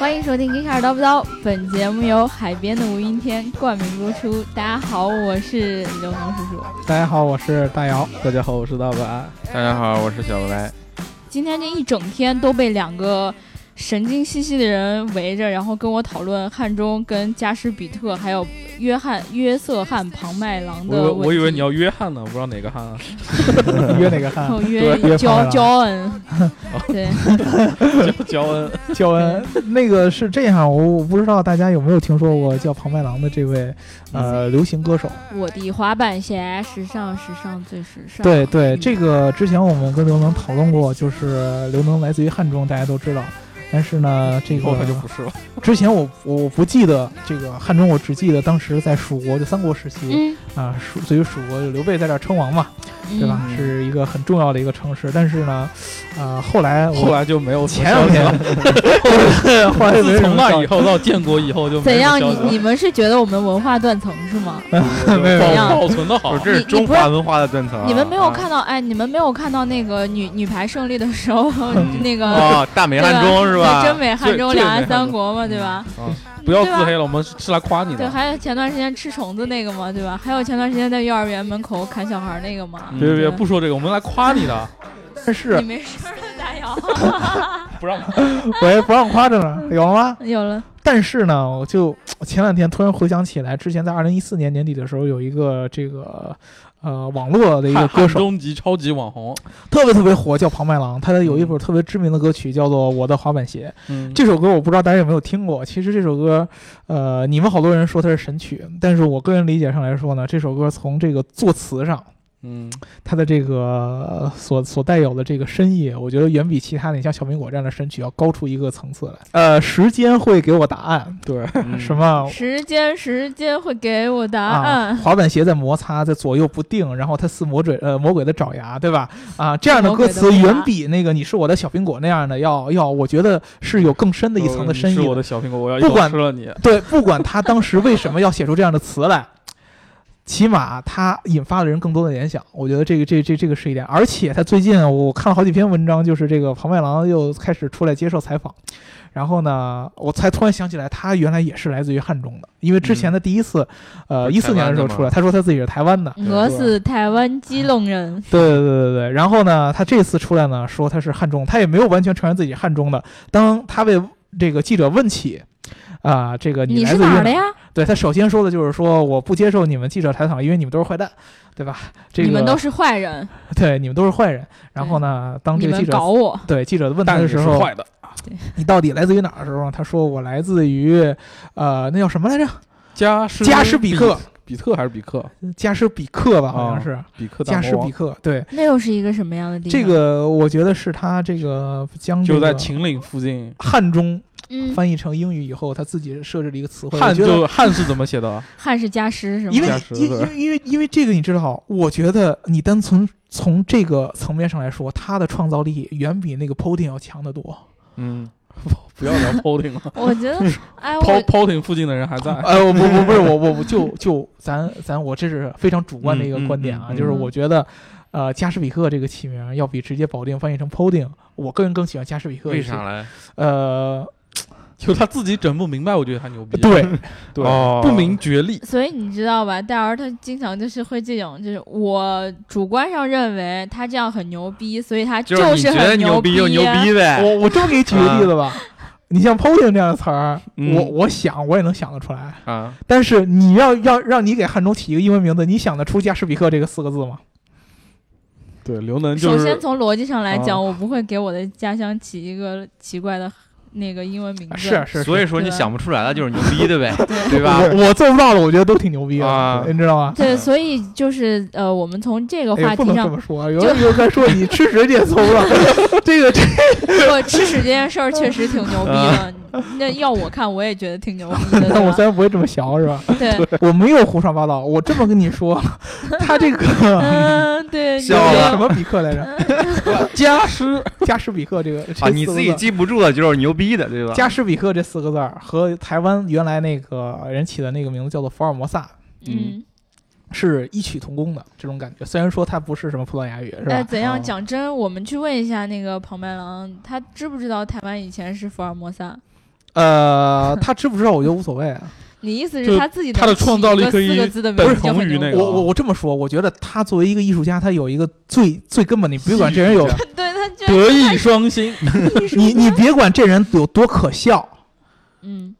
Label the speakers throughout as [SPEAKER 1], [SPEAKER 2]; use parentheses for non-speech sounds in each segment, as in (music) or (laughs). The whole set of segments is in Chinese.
[SPEAKER 1] 欢迎收听《一开始叨不叨》，本节目由海边的无云天冠名播出。大家好，我是刘能叔叔。
[SPEAKER 2] 大家好，我是大姚。
[SPEAKER 3] 大家好，我是大白。
[SPEAKER 4] 大家好，我是小白。
[SPEAKER 1] 今天这一整天都被两个。神经兮兮的人围着，然后跟我讨论汉中跟加施比特，还有约翰约瑟汉庞麦郎的
[SPEAKER 3] 我我以为你要约翰呢，我不知道哪个汉啊？(laughs)
[SPEAKER 2] 约哪个汉？
[SPEAKER 1] 约焦焦恩。对，(laughs)
[SPEAKER 3] 焦恩
[SPEAKER 2] 焦恩。那个是这样，我我不知道大家有没有听说过叫庞麦郎的这位呃流行歌手。
[SPEAKER 1] 我的滑板鞋，时尚时尚最时尚。
[SPEAKER 2] 对对，这个之前我们跟刘能讨论过，就是刘能来自于汉中，大家都知道。但是呢，这个
[SPEAKER 3] 他就不是了。(laughs)
[SPEAKER 2] 之前我我不记得这个汉中，我只记得当时在蜀国就三国时期啊，蜀对于蜀国刘备在这称王嘛。对吧？是一个很重要的一个城市，但是呢，呃，后来
[SPEAKER 3] 后来就没有
[SPEAKER 2] 前两天，(laughs) 后来
[SPEAKER 3] 自从那以后到建国以后就
[SPEAKER 1] 怎样？你你们是觉得我们文化断层是吗？(laughs)
[SPEAKER 2] 没有
[SPEAKER 3] 保存的好，
[SPEAKER 4] 这是中华文化的断层。
[SPEAKER 1] 你们没有看到？哎，你们没有看到那个女女排胜利的时候，那个
[SPEAKER 4] 啊，大美汉中是吧？
[SPEAKER 1] 真美汉中，两岸三国嘛，对吧？
[SPEAKER 3] 不要自黑了，我们是来夸你的。
[SPEAKER 1] 对，还有前段时间吃虫子那个嘛，对吧？还有前段时间在幼儿园门口砍小孩那个嘛。
[SPEAKER 3] 别别别，不说这个，我们来夸你的。(laughs)
[SPEAKER 2] 但是
[SPEAKER 1] 你没事了，大姚。(laughs)
[SPEAKER 3] 不让，(laughs)
[SPEAKER 2] 喂，不让夸着呢，有了吗？
[SPEAKER 1] 有了。
[SPEAKER 2] 但是呢，我就前两天突然回想起来，之前在二零一四年年底的时候，有一个这个。呃，网络的一个歌手，
[SPEAKER 3] 终极超级网红，
[SPEAKER 2] 特别特别火，叫庞麦郎。他的有一首特别知名的歌曲叫做《我的滑板鞋》。
[SPEAKER 3] 嗯，
[SPEAKER 2] 这首歌我不知道大家有没有听过。其实这首歌，呃，你们好多人说它是神曲，但是我个人理解上来说呢，这首歌从这个作词上。
[SPEAKER 3] 嗯，
[SPEAKER 2] 它的这个所所带有的这个深意，我觉得远比其他的你像小苹果这样的神曲要高出一个层次来。呃，时间会给我答案。
[SPEAKER 3] 对，(laughs)
[SPEAKER 2] 什么？
[SPEAKER 1] 时间，时间会给我答案。
[SPEAKER 2] 滑板鞋在摩擦，在左右不定，然后它似魔鬼呃魔鬼的爪牙，对吧？啊，这样的歌词远比那个你是我的小苹果那样的要要，我觉得是有更深的一层的深意。是
[SPEAKER 3] 我的小苹果，我要
[SPEAKER 2] 不管
[SPEAKER 3] 吃了你。(laughs)
[SPEAKER 2] 对，不管他当时为什么要写出这样的词来。起码他引发了人更多的联想，我觉得这个这这这个是一点。而且他最近我看了好几篇文章，就是这个庞麦郎又开始出来接受采访，然后呢，我才突然想起来，他原来也是来自于汉中的，因为之前的第一次，呃，一四年的时候出来，他说他自己是台湾的，
[SPEAKER 1] 我是台湾基隆人。
[SPEAKER 2] 对对对对对。然后呢，他这次出来呢，说他是汉中，他也没有完全承认自己汉中的。当他被这个记者问起。啊，这个
[SPEAKER 1] 你
[SPEAKER 2] 是哪
[SPEAKER 1] 儿的呀？
[SPEAKER 2] 对他首先说的就是说，我不接受你们记者采访，因为你们都是坏蛋，对吧？这个
[SPEAKER 1] 你们都是坏人，
[SPEAKER 2] 对，你们都是坏人。然后呢，当这个记者
[SPEAKER 1] 搞我，
[SPEAKER 2] 对记者问他的时候，
[SPEAKER 3] 坏的，
[SPEAKER 2] 你到底来自于哪儿的时候，他说我来自于，呃，那叫什么来着？
[SPEAKER 3] 加施
[SPEAKER 2] 加施比克，
[SPEAKER 3] 比特还是比克？
[SPEAKER 2] 加施比克吧，好像是
[SPEAKER 3] 比克。
[SPEAKER 2] 加施比克，对。
[SPEAKER 1] 那又是一个什么样的地方？
[SPEAKER 2] 这个我觉得是他这个将
[SPEAKER 3] 就在秦岭附近，
[SPEAKER 2] 汉中。翻译成英语以后，他自己设置了一个词汇。
[SPEAKER 3] 汉就汉是怎么写的？(laughs)
[SPEAKER 1] 汉是加湿是吗？
[SPEAKER 2] 因为因为因为因为这个你知道，我觉得你单从从这个层面上来说，他的创造力远比那个 Poding 要强得多。
[SPEAKER 3] 嗯，(laughs) 不要聊 Poting 了。(laughs)
[SPEAKER 1] 我觉得，哎
[SPEAKER 3] ，Poting 附近的人还在。
[SPEAKER 2] 哎，我不不不是我我就就咱咱我这是非常主观的一个观点啊，就是我觉得，呃，加斯比克这个起名要比直接保定翻译成 Poting，我个人更喜欢加斯比克。
[SPEAKER 4] 为啥嘞？
[SPEAKER 2] 呃。
[SPEAKER 3] 就他自己整不明白，我觉得他牛逼。
[SPEAKER 2] 对，(laughs)
[SPEAKER 3] 对，不明觉厉。
[SPEAKER 1] 所以你知道吧？戴尔他经常就是会这种，就是我主观上认为他这样很牛逼，所以他
[SPEAKER 4] 就是
[SPEAKER 1] 很
[SPEAKER 4] 牛
[SPEAKER 1] 逼
[SPEAKER 4] 就牛逼呗。(laughs)
[SPEAKER 2] 我我这么给你举个例子吧，你像 “poting” 这样的词儿，我我想我也能想得出来
[SPEAKER 4] 啊。
[SPEAKER 2] 但是你要要让你给汉中起一个英文名字，你想得出加士比克这个四个字吗？
[SPEAKER 3] 对，刘能。
[SPEAKER 1] 首先从逻辑上来讲，我不会给我的家乡起一个奇怪的。那个英文名字。
[SPEAKER 2] 是是，
[SPEAKER 4] 所以说你想不出来了就是牛逼的呗，对？(laughs) 吧？
[SPEAKER 2] 我我做不到的，我觉得都挺牛逼的，你知道吗？
[SPEAKER 1] 对，所以就是呃，我们从这个话题上不
[SPEAKER 2] 能这么说，(laughs) 有人在说你吃屎也从了，(laughs) 这个这
[SPEAKER 1] 我吃屎这件事儿确实挺牛逼的。(laughs) 那要我看，我也觉得挺牛逼的。(laughs)
[SPEAKER 2] 那我虽然不会这么想，是吧？(laughs)
[SPEAKER 1] 对，
[SPEAKER 2] 我没有胡说八道。我这么跟你说，他这个
[SPEAKER 1] 嗯，对，
[SPEAKER 2] 叫什么比克来着？加施加施比克这个
[SPEAKER 4] 啊，你自己记不住的就是牛逼的，对吧？
[SPEAKER 2] 加施比克这四个字儿和台湾原来那个人起的那个名字叫做福尔摩萨，
[SPEAKER 1] 嗯，
[SPEAKER 2] 是异曲同工的这种感觉。虽然说它不是什么葡萄牙语，是吧？
[SPEAKER 1] 哎，怎样讲真？我们去问一下那个庞麦郎，他知不知道台湾以前是福尔摩萨？
[SPEAKER 2] 呃，他知不知道我觉得无所谓啊。(laughs)
[SPEAKER 1] 你意思
[SPEAKER 3] 是
[SPEAKER 1] 他自己
[SPEAKER 3] 他的创造力可以
[SPEAKER 1] 四个字的名
[SPEAKER 3] 等
[SPEAKER 1] 字就很牛逼
[SPEAKER 3] 同于那个。
[SPEAKER 2] 我我我这么说，我觉得他作为一个艺术家，他有一个最最根本，你别管这人有，(laughs)
[SPEAKER 1] 对他居然
[SPEAKER 3] 德艺双馨，
[SPEAKER 2] 你你别管这人有多可笑，
[SPEAKER 1] 嗯。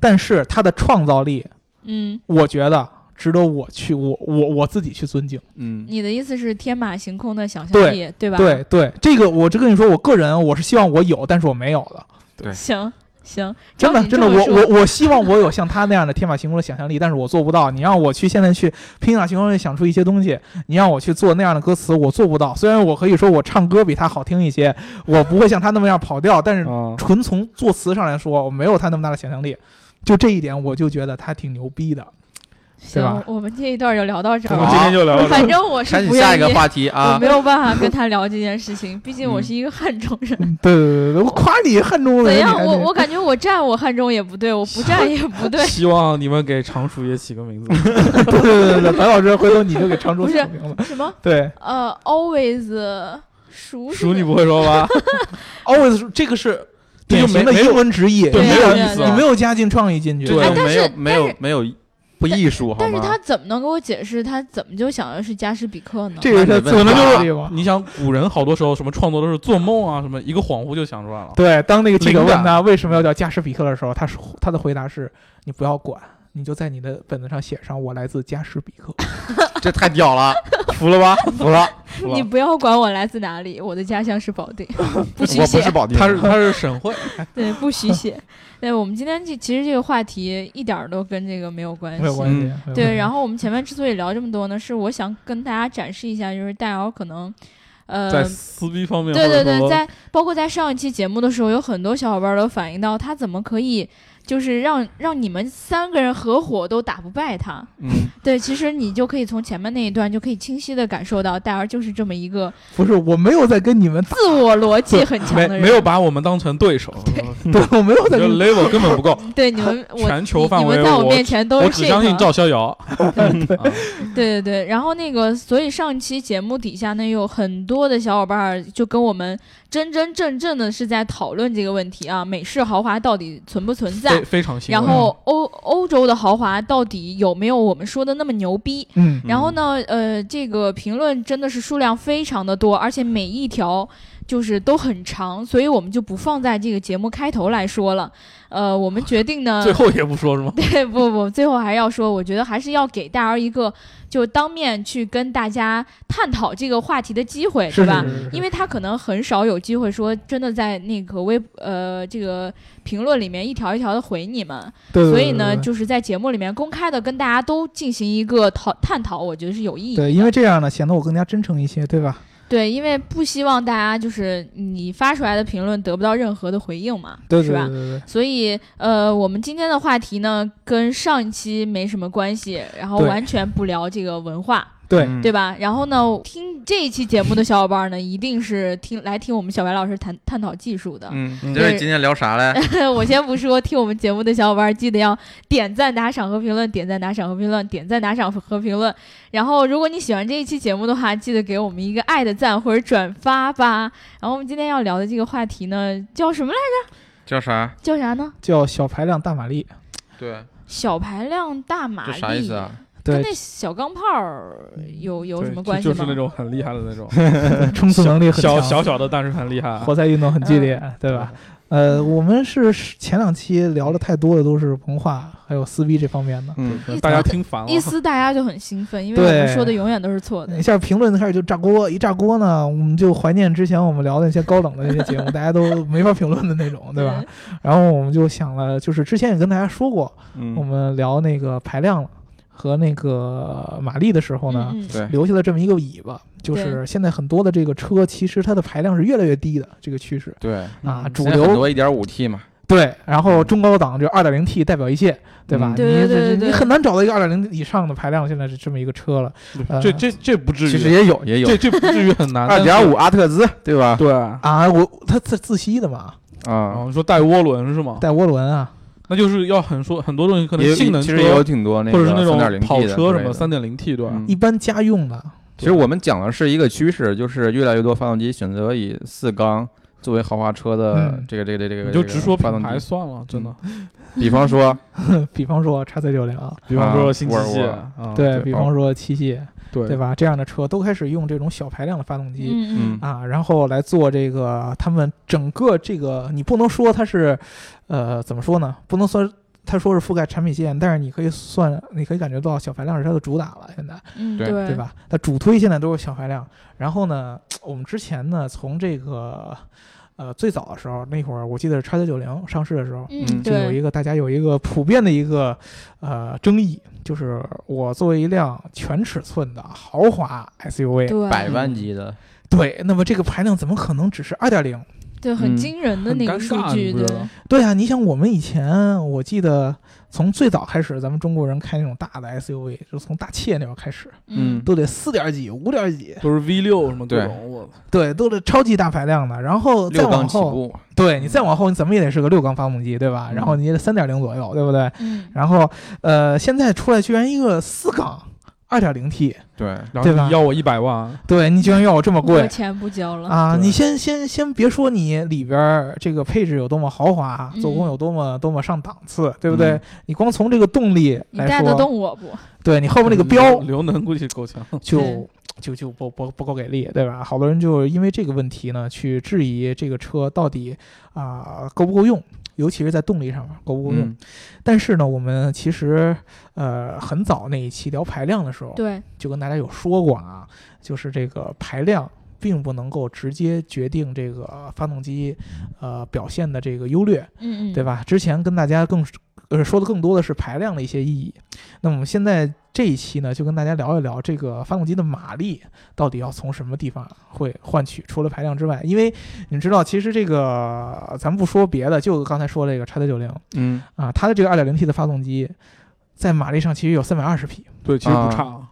[SPEAKER 2] 但是他的创造力，
[SPEAKER 1] 嗯，
[SPEAKER 2] 我觉得值得我去我我我自己去尊敬。
[SPEAKER 4] 嗯，
[SPEAKER 1] 你的意思是天马行空的想象力，对吧？
[SPEAKER 2] 对对，这个我就跟你说，我个人我是希望我有，但是我没有的。对。
[SPEAKER 1] 行行，
[SPEAKER 2] 真的真的，我我我希望我有像他那样的天马行空的想象力，但是我做不到。你让我去现在去天马行空的想出一些东西，你让我去做那样的歌词，我做不到。虽然我可以说我唱歌比他好听一些，我不会像他那么样跑调，但是
[SPEAKER 3] 啊，
[SPEAKER 2] 纯从作词上来说，我没有他那么大的想象力。就这一点，我就觉得他挺牛逼的。
[SPEAKER 1] 行，我们这一段就聊到这
[SPEAKER 3] 我们
[SPEAKER 1] 儿。
[SPEAKER 3] 今天就聊到这
[SPEAKER 1] 反。正我是不愿意，
[SPEAKER 4] 下一个话题啊
[SPEAKER 1] 我
[SPEAKER 4] 啊
[SPEAKER 1] 没。有办法跟他聊这件事情，毕竟我
[SPEAKER 4] 嗯
[SPEAKER 1] 是一个汉中人。
[SPEAKER 2] 对对对对，我夸你汉中人，
[SPEAKER 1] 怎样？我我感觉我站我汉中也不对，我不站也不对。
[SPEAKER 3] 希望你们给常熟也起个名字。(laughs)
[SPEAKER 2] 对对对对，白老师，回头你就给常州
[SPEAKER 1] 不是
[SPEAKER 2] 起名字。
[SPEAKER 1] 什么？
[SPEAKER 2] 对
[SPEAKER 1] 呃，always 熟
[SPEAKER 3] 熟你不会说吧？(laughs)
[SPEAKER 2] always 这个是
[SPEAKER 3] 这就没没有
[SPEAKER 2] 典型的英文直译，
[SPEAKER 3] 对
[SPEAKER 2] 没有
[SPEAKER 1] 意思
[SPEAKER 2] 你没有加进创意进去。
[SPEAKER 4] 对，
[SPEAKER 1] 哎但是
[SPEAKER 4] 没有没有没有不艺术好吗？
[SPEAKER 1] 但是他怎么能给我解释他怎么就想的是加时比克呢？
[SPEAKER 2] 这个是
[SPEAKER 4] 那
[SPEAKER 2] 最大
[SPEAKER 3] 可能就是。你想，古人好多时候什么创作都是做梦啊，什么一个恍惚就想出来了。
[SPEAKER 2] 对，当那个记者问他为什么要叫加什比克的时候，他说他的回答是：你不要管，你就在你的本子上写上我来自加什比克。(laughs)
[SPEAKER 4] 这太屌了，
[SPEAKER 3] 服了吧？
[SPEAKER 4] 服了！
[SPEAKER 3] 服了
[SPEAKER 1] 你不要管我来自哪里，我的家乡是保定，(laughs) 不许
[SPEAKER 4] 我不是
[SPEAKER 1] 写，
[SPEAKER 4] 保定，
[SPEAKER 3] 他是他是省会，(laughs)
[SPEAKER 1] 对，不许写。对，我们今天这其实这个话题一点儿都跟这个没有关系，
[SPEAKER 2] 没有关系。
[SPEAKER 1] 对，然后我们前面之所以聊这么多呢，是我想跟大家展示一下，就是大姚可能，呃，
[SPEAKER 3] 在撕逼方面，
[SPEAKER 1] 对对对，在包括在上一期节目的时候，有很多小伙伴都反映到，他怎么可以就是让让你们三个人合伙都打不败他？
[SPEAKER 3] 嗯，
[SPEAKER 1] 对，其实你就可以从前面那一段就可以清晰的感受到，戴尔就是这么一个
[SPEAKER 2] 不是，我没有在跟你们，
[SPEAKER 1] 自我逻辑很强
[SPEAKER 3] 没
[SPEAKER 1] 的人。
[SPEAKER 3] 没有把我们当成对手，
[SPEAKER 2] 对，我没有在跟你
[SPEAKER 3] level 根本不够。(laughs)
[SPEAKER 1] 对你们，(laughs) 我
[SPEAKER 3] 全球
[SPEAKER 1] 你
[SPEAKER 3] 范围
[SPEAKER 1] 你们在我
[SPEAKER 3] 我
[SPEAKER 1] 面前都是
[SPEAKER 3] 我只相信赵逍遥。(laughs) 啊
[SPEAKER 1] 对对对，然后那个，所以上期节目底下呢，有很多的小伙伴儿就跟我们真真正正的是在讨论这个问题啊，美式豪华到底存不存在
[SPEAKER 3] 非？非常欣慰。
[SPEAKER 1] 然后欧欧洲的豪华到底有没有我们说的那么牛逼？
[SPEAKER 2] 嗯，
[SPEAKER 1] 然后呢，呃，这个评论真的是数量非常的多，而且每一条就是都很长，所以我们就不放在这个节目开头来说了。呃，我们决定呢，
[SPEAKER 3] 最后也不说是吗？(laughs)
[SPEAKER 1] 对，不不，最后还是要说，我觉得还是要给大家一个就当面去跟大家探讨这个话题的机会，
[SPEAKER 2] 对
[SPEAKER 1] 吧？
[SPEAKER 2] 是是是
[SPEAKER 1] 因为他可能很少有机会说真的在那个微呃这个评论里面一条一条的回你们，
[SPEAKER 2] 对，对
[SPEAKER 1] 所以呢，就是在节目里面公开的跟大家都进行一个讨探讨，我觉得是有意义的。
[SPEAKER 2] 对，因为这样呢，显得我更加真诚一些，对吧？
[SPEAKER 1] 对，因为不希望大家就是你发出来的评论得不到任何的回应嘛，
[SPEAKER 2] 对
[SPEAKER 1] 是吧？所以，呃，我们今天的话题呢，跟上一期没什么关系，然后完全不聊这个文化，
[SPEAKER 2] 对
[SPEAKER 4] 嗯
[SPEAKER 1] 对吧？然后呢，听这一期节目的小伙伴呢，一定是听来听我们小白老师谈探讨技术的。
[SPEAKER 4] 嗯，
[SPEAKER 3] 你
[SPEAKER 4] 这是今天聊啥嘞？(laughs)
[SPEAKER 1] 我先不说，听我们节目的小伙伴记得要点赞、打赏和评论，点赞、打赏和评论，点赞、打赏和评论。然后，如果你喜欢这一期节目的话，记得给我们一个爱的赞或者转发吧。然后我们今天要聊的这个话题呢，叫什么来着？
[SPEAKER 4] 叫啥？
[SPEAKER 1] 叫啥呢？
[SPEAKER 2] 叫小排量大马力，
[SPEAKER 4] 对，
[SPEAKER 1] 小排量大马
[SPEAKER 4] 这
[SPEAKER 1] 力。
[SPEAKER 4] 啥意思啊？
[SPEAKER 2] 对
[SPEAKER 1] 跟那小钢炮儿有有什么关系吗？
[SPEAKER 3] 就就是那种很厉害的那种，(laughs)
[SPEAKER 2] 冲刺能力很
[SPEAKER 3] 小
[SPEAKER 2] 强，
[SPEAKER 3] 小小的，但是很厉害。
[SPEAKER 2] 活塞运动很激烈，对吧？呃，我们是前两期聊的太多的都是文化还有撕逼这方面的，
[SPEAKER 4] 嗯，
[SPEAKER 3] 大家听烦了
[SPEAKER 1] 一。撕大家就很兴奋，因为我们说的永远都是错的
[SPEAKER 2] 一。下评论开始就炸锅，一炸锅呢，我们就怀念之前我们聊的那些高冷的那些节目，(laughs) 大家都没法评论的那种，对吧？然后我们就想了，就是之前也跟大家说过，
[SPEAKER 4] 嗯
[SPEAKER 2] 我们聊那个排量和那个马力的时候呢，
[SPEAKER 4] 对，
[SPEAKER 2] 留下了这么一个尾巴，就是现在很多的这个车其实它的排量是越来越低的这个趋势。
[SPEAKER 4] 对，
[SPEAKER 2] 啊，
[SPEAKER 3] 嗯。
[SPEAKER 2] 主流
[SPEAKER 4] 很多一点五 T 嘛，
[SPEAKER 2] 对，然后中高档就二点零 T 代表一切，对吧？
[SPEAKER 1] 对对对对
[SPEAKER 2] 你很难找到一个二点零以上的排量，现在是这么一个车了。呃
[SPEAKER 3] 这这这不至于，
[SPEAKER 4] 其实也有也有。
[SPEAKER 3] 这这不至于很难。
[SPEAKER 4] 二点五阿特兹，对吧？
[SPEAKER 3] 对。啊，
[SPEAKER 2] 啊！我它自自吸的嘛，
[SPEAKER 4] 啊，
[SPEAKER 3] 你说带涡轮是吗？
[SPEAKER 2] 带涡轮啊，
[SPEAKER 3] 那就是要很说很多东西，可能性能车
[SPEAKER 4] 其实也有挺多那个
[SPEAKER 3] 或者是那种跑车什么三点零 T 对吧？
[SPEAKER 4] 嗯
[SPEAKER 2] 一般家用的，
[SPEAKER 4] 其实我们讲的是一个趋势，就是越来越多发动机选择以四缸作为豪华车的
[SPEAKER 2] 嗯
[SPEAKER 4] 这个这个这个，
[SPEAKER 3] 你就直说品
[SPEAKER 4] 发动机，
[SPEAKER 3] 牌算了，真的。
[SPEAKER 4] 比方说 (laughs)
[SPEAKER 2] 比方说叉 C 九零，
[SPEAKER 3] 比方说
[SPEAKER 4] 啊
[SPEAKER 3] 新机械
[SPEAKER 4] 沃尔沃
[SPEAKER 3] 啊，
[SPEAKER 2] 对
[SPEAKER 4] 对
[SPEAKER 2] 比方说七系，
[SPEAKER 3] 对
[SPEAKER 2] 对？吧？这样的车都开始用这种小排量的发动机。啊，然后来做这个，他们整个这个，你不能说它是，呃，怎么说呢？不能说他说是覆盖产品线，但是你可以算，你可以感觉到小排量是它的主打了，现在，
[SPEAKER 1] 嗯，
[SPEAKER 4] 对
[SPEAKER 1] 对
[SPEAKER 2] 对？吧？它主推现在都是小排量。然后呢，我们之前呢，从这个，呃，最早的时候，那会儿我记得是叉九九零上市的时候，
[SPEAKER 1] 嗯，
[SPEAKER 2] 就有一个大家有一个普遍的一个呃争议，就是我作为一辆全尺寸的豪华 SUV，
[SPEAKER 1] 对
[SPEAKER 4] 百万级的，
[SPEAKER 2] 对，那么这个排量怎么可能只是二点零？
[SPEAKER 1] 对，很
[SPEAKER 4] 嗯
[SPEAKER 1] 惊人的那个数据，对。
[SPEAKER 2] 对啊，你想我们以前，我记得从最早开始，咱们中国人开那种大的 SUV，就是从大切那会儿开始，
[SPEAKER 1] 嗯。
[SPEAKER 2] 都得四点几、五点几，
[SPEAKER 3] 都是 V 六什么各
[SPEAKER 4] 对
[SPEAKER 3] 种，我
[SPEAKER 2] 对，都得超级大排量的。然后再往后，
[SPEAKER 4] 缸起步，
[SPEAKER 2] 对你再往后，你怎么也得是个六缸发动机，对吧？
[SPEAKER 4] 嗯
[SPEAKER 2] 然后你也得三点零左右，对不对？
[SPEAKER 1] 嗯，
[SPEAKER 2] 然后呃，现在出来居然一个四缸二点零 T，
[SPEAKER 4] 对，
[SPEAKER 3] 然后你要我一百万，
[SPEAKER 2] 对你居然要我这么贵。
[SPEAKER 1] 钱不交了，
[SPEAKER 2] 啊，你先先先别说你里边儿这个配置有多么豪华，做工
[SPEAKER 1] 嗯
[SPEAKER 2] 有多么多么上档次，对不对
[SPEAKER 4] 嗯？
[SPEAKER 2] 你光从这个动力来
[SPEAKER 1] 你带得
[SPEAKER 2] 说，
[SPEAKER 1] 动我不？
[SPEAKER 2] 对你后面那个
[SPEAKER 3] 嗯
[SPEAKER 2] 标
[SPEAKER 3] 刘能估计够呛。(laughs)
[SPEAKER 2] 就就就不不不够给力，对吧？好多人就因为这个问题呢，去质疑这个车到底啊、够不够用，尤其是在动力上面够不够用。
[SPEAKER 4] 嗯
[SPEAKER 2] 但是呢，我们其实呃很早那一期聊排量的时候，
[SPEAKER 1] 对，
[SPEAKER 2] 就跟大家有说过啊，就是这个排量并不能够直接决定这个发动机呃表现的这个优劣，
[SPEAKER 1] 嗯嗯，
[SPEAKER 2] 对？吧？之前跟大家更呃说的更多的是排量的一些意义。那么我们现在这一期呢，就跟大家聊一聊这个发动机的马力到底要从什么地方会换取，除了排量之外，因为你知道，其实这个咱们不说别的，就刚才说这个叉 T 九零
[SPEAKER 4] 嗯，
[SPEAKER 2] 啊，它的这个二点零 T 的发动机在马力上其实有三百二十匹，
[SPEAKER 3] 对，其实不
[SPEAKER 4] 啊
[SPEAKER 3] 差。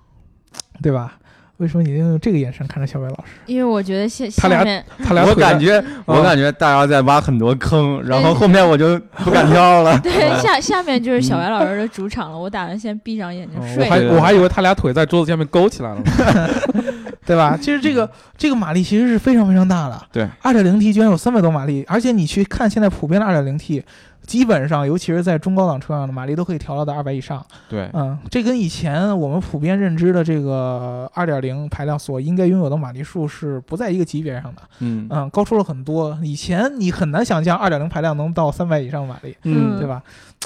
[SPEAKER 2] 对吧？为什么你用这个眼神看着小白老师？
[SPEAKER 1] 因为我觉得下
[SPEAKER 2] 他俩
[SPEAKER 1] 下面
[SPEAKER 4] 我
[SPEAKER 2] 他俩我
[SPEAKER 4] 感觉我
[SPEAKER 2] 啊
[SPEAKER 4] 感觉大家在挖很多坑，然后后面我就不敢跳了。(laughs)
[SPEAKER 1] 对下下面就是小白老师的主场了，我打算先闭上眼睛
[SPEAKER 3] 睡我
[SPEAKER 1] 睡。
[SPEAKER 3] 还我还以为他俩腿在桌子下面勾起来了呢。(laughs)
[SPEAKER 2] 对吧？其实这个这个马力其实是非常非常大的。
[SPEAKER 4] 对
[SPEAKER 2] 二点零 T 居然有300多马力，而且你去看现在普遍的 2.0T，基本上尤其是在中高档车上的马力都可以调到到二百以上。
[SPEAKER 4] 对，
[SPEAKER 2] 嗯，这跟以前我们普遍认知的这个二点零排量所应该拥有的马力数是不在一个级别上的。
[SPEAKER 4] 嗯
[SPEAKER 2] 嗯，高出了很多。以前你很难想象二点零排量能到三百以上马力，
[SPEAKER 1] 嗯
[SPEAKER 2] 对吧？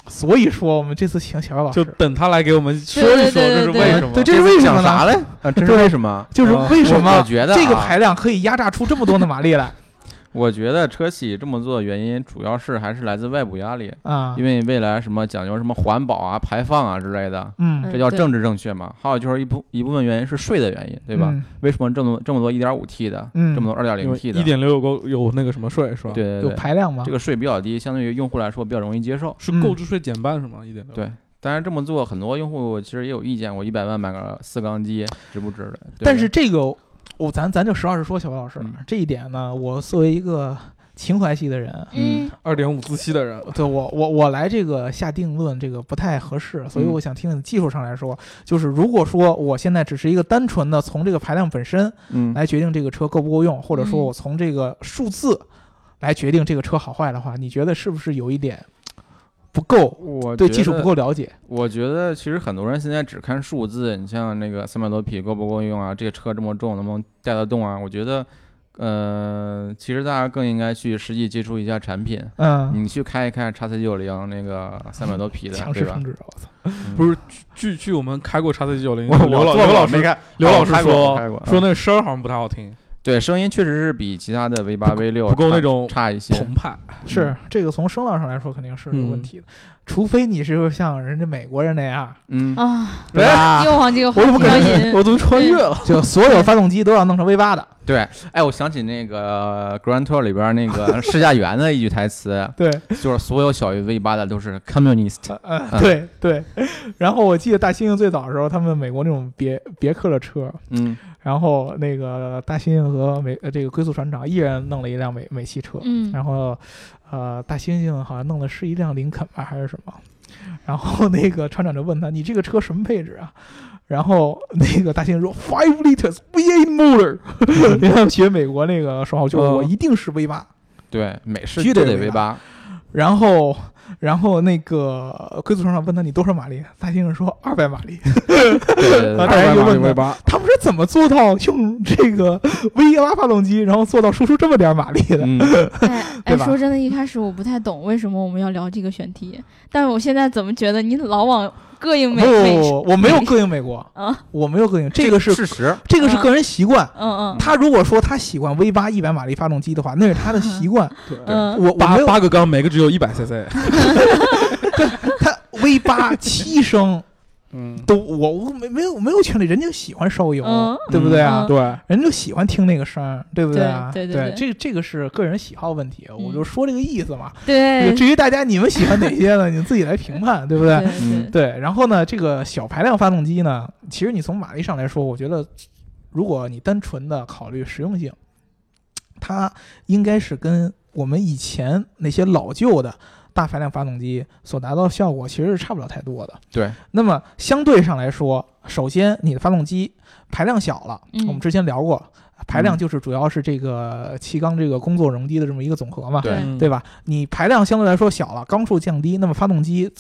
[SPEAKER 2] 所以说我们这次请小姚老师，
[SPEAKER 3] 就等他来给我们说一说这是为什么。
[SPEAKER 2] 对，这是为什么呢？
[SPEAKER 4] 讲啥嘞？啊，这是为什么？
[SPEAKER 2] 就是
[SPEAKER 3] 啊
[SPEAKER 2] 为什么
[SPEAKER 4] 我觉得啊
[SPEAKER 2] 这个排量可以压榨出这么多的马力来
[SPEAKER 4] 我觉得车企这么做的原因，主要是还是来自外部压力，
[SPEAKER 2] 啊？
[SPEAKER 4] 因为未来什么讲究什么环保啊、排放啊之类的，
[SPEAKER 2] 嗯，
[SPEAKER 4] 这叫政治正确嘛。还有就是一部一部分原因是税的原因，对吧？
[SPEAKER 2] 嗯
[SPEAKER 4] 为什么这么这么多 1.5T 的，
[SPEAKER 2] 嗯
[SPEAKER 4] 这么多
[SPEAKER 3] 因为
[SPEAKER 4] 2.0T 的？
[SPEAKER 3] 一点六有个有那个什么税是吧？，
[SPEAKER 2] 有
[SPEAKER 4] 对对对，
[SPEAKER 2] 排量吗？
[SPEAKER 4] 这个税比较低，相对于用户来说比较容易接受。
[SPEAKER 3] 是
[SPEAKER 2] 嗯
[SPEAKER 3] 购置税减半是吗？一点六。
[SPEAKER 4] 对当然这么做，很多用户其实也有意见，我一百万买个四缸机值不值的？对
[SPEAKER 2] 但是这个，我咱咱就实话实说，小白老师，
[SPEAKER 4] 嗯。
[SPEAKER 2] 这一点呢，我作为一个情怀系的人，
[SPEAKER 1] 嗯
[SPEAKER 3] 二点五自吸的人，
[SPEAKER 2] 对我我我来这个下定论，这个不太合适，所以
[SPEAKER 4] 嗯
[SPEAKER 2] 我想听听技术上来说，就是如果说我现在只是一个单纯的从这个排量本身
[SPEAKER 4] 嗯，
[SPEAKER 2] 来决定这个车够不够用，或者说
[SPEAKER 1] 嗯
[SPEAKER 2] 我从这个数字来决定这个车好坏的话，你觉得是不是有一点不够？
[SPEAKER 4] 我
[SPEAKER 2] 对技术不够了解？
[SPEAKER 4] 我觉得其实很多人现在只看数字，你像那个三百多匹够不够用啊？这个车这么重，能不能带得动啊？我觉得，呃，其实大家更应该去实际接触一下产品。
[SPEAKER 2] 嗯，
[SPEAKER 4] 你去开一开叉 C 九零那个三百多匹的，
[SPEAKER 2] 强势充？值，我操！
[SPEAKER 4] 嗯
[SPEAKER 3] 不是据据我们开过叉 C 九零，
[SPEAKER 4] 我
[SPEAKER 3] 刘老刘老师
[SPEAKER 4] 没开，
[SPEAKER 3] 刘老师说说那声儿好像不太好听，
[SPEAKER 4] 对，声音确实是比其他的 V 八 V 六
[SPEAKER 3] 不够那种
[SPEAKER 4] 差一些。
[SPEAKER 3] 澎湃。
[SPEAKER 2] 是这个从声浪上来说肯定是有问
[SPEAKER 3] 嗯
[SPEAKER 2] 题的，除非你是像人家美国人那样，
[SPEAKER 4] 嗯，
[SPEAKER 1] 啊，
[SPEAKER 2] 对吧？
[SPEAKER 1] 又往这个话
[SPEAKER 2] 我怎么感觉
[SPEAKER 1] 引。
[SPEAKER 3] 我怎么穿越了？
[SPEAKER 2] 就所有发动机都要弄成 V 八的，
[SPEAKER 4] 对，哎，我想起那个 Grand Tour 里边那个 (laughs) 试驾员的一句台词，(laughs)
[SPEAKER 2] 对，
[SPEAKER 4] 就是所有小于 V 八的都是 communist。
[SPEAKER 2] 呃，对对。然后我记得大猩猩最早的时候，他们美国那种别别克的车，
[SPEAKER 4] 嗯，
[SPEAKER 2] 然后那个大猩猩和美呃这个龟速船长一人弄了一辆美美系车，
[SPEAKER 1] 嗯，
[SPEAKER 2] 然后呃大猩猩好像弄的是一辆林肯吧还是什么，然后那个船长就问他你这个车什么配置啊？然后那个大猩猩说 five liters V8 motor，(laughs) 因为他们学美国那个说话，就我一定是 V 八。
[SPEAKER 4] 对，美式
[SPEAKER 2] 必须
[SPEAKER 4] 得 V 八，
[SPEAKER 2] 然后，然后那个龟速船长问他你多少马力，大先生说二百马力。
[SPEAKER 4] 对对对 (laughs)
[SPEAKER 2] 啊大家就问他他们是怎么做到用这个 V 八发动机，然后做到输出这么点马力的？
[SPEAKER 4] 嗯，(laughs)
[SPEAKER 1] 哎哎，说真的，一开始我不太懂为什么我们要聊这个选题，但我现在怎么觉得你老往膈应美美
[SPEAKER 2] 不，我没有膈应美国，(laughs)
[SPEAKER 1] 啊？
[SPEAKER 2] 我没有膈应，这个是
[SPEAKER 4] 事实。
[SPEAKER 2] 这个是个人习惯。
[SPEAKER 1] 嗯嗯
[SPEAKER 2] 他如果说他喜欢 V 八一百马力发动机的话，那是他的习惯。(laughs)
[SPEAKER 3] 对，
[SPEAKER 2] 我
[SPEAKER 3] 八八个缸，每个只有一百 CC。(laughs)
[SPEAKER 2] 他 V 八七升
[SPEAKER 3] 嗯，
[SPEAKER 2] 都我我没没有没有权利，人家喜欢烧油，
[SPEAKER 1] 嗯
[SPEAKER 2] 对不对啊？
[SPEAKER 1] 嗯
[SPEAKER 3] 对，
[SPEAKER 2] 人就喜欢听那个声儿，对不对啊？
[SPEAKER 1] 对对对对
[SPEAKER 2] 这个这个是个人喜好问题，我就说这个意思嘛。
[SPEAKER 1] 对
[SPEAKER 2] 至于大家你们喜欢哪些呢？(laughs) 你自己来评判，对不对？
[SPEAKER 4] 嗯
[SPEAKER 2] 对。然后呢，这个小排量发动机呢，其实你从马力上来说，我觉得如果你单纯的考虑实用性，它应该是跟我们以前那些老旧的。大排量发动机所达到的效果其实是差不了太多的。
[SPEAKER 4] 对，
[SPEAKER 2] 那么相对上来说，首先你的发动机排量小了，
[SPEAKER 1] 嗯。
[SPEAKER 2] 我们之前聊过，排量
[SPEAKER 4] 嗯
[SPEAKER 2] 就是主要是这个气缸这个工作容积的这么一个总和嘛，
[SPEAKER 4] 对。
[SPEAKER 3] 嗯。
[SPEAKER 2] 对吧？你排量相对来说小了，缸数降低，那么发动机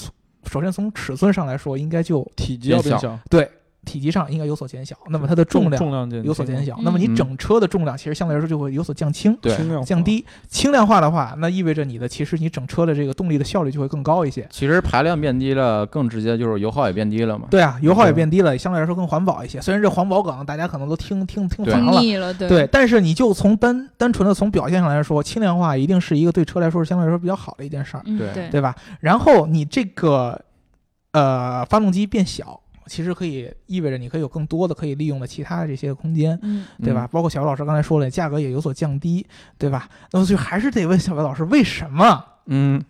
[SPEAKER 2] 首先从尺寸上来说，应该就
[SPEAKER 3] 体积要变
[SPEAKER 4] 变
[SPEAKER 3] 小，
[SPEAKER 2] 对体积上应该有所减小，那么它的重量
[SPEAKER 3] 重量减
[SPEAKER 2] 有所减小，
[SPEAKER 1] 嗯
[SPEAKER 2] 那么你
[SPEAKER 4] 嗯
[SPEAKER 2] 整车的重量其实相对来说就会有所降轻。
[SPEAKER 4] 对，
[SPEAKER 2] 降。低轻量化的话，那意味着你的其实你整车的这个动力的效率就会更高一些。
[SPEAKER 4] 其实排量变低了，更直接就是油耗也变低了嘛。
[SPEAKER 2] 对啊，油耗也变低了，相对来说更环保一些。虽然这环保梗大家可能都听听听烦了，
[SPEAKER 1] 腻了，对
[SPEAKER 2] 对，但是你就从单单纯的从表现上来说，轻量化一定是一个对车来说是相对来说比较好的一件事儿，
[SPEAKER 4] 对
[SPEAKER 1] 对
[SPEAKER 2] 吧？然后你这个呃发动机变小，其实可以意味着你可以有更多的可以利用的其他的这些空间。
[SPEAKER 1] 嗯
[SPEAKER 2] 对吧？包括小白老师刚才说了，价格也有所降低，对吧？那么就还是得问小白老师，为什么
[SPEAKER 4] 嗯，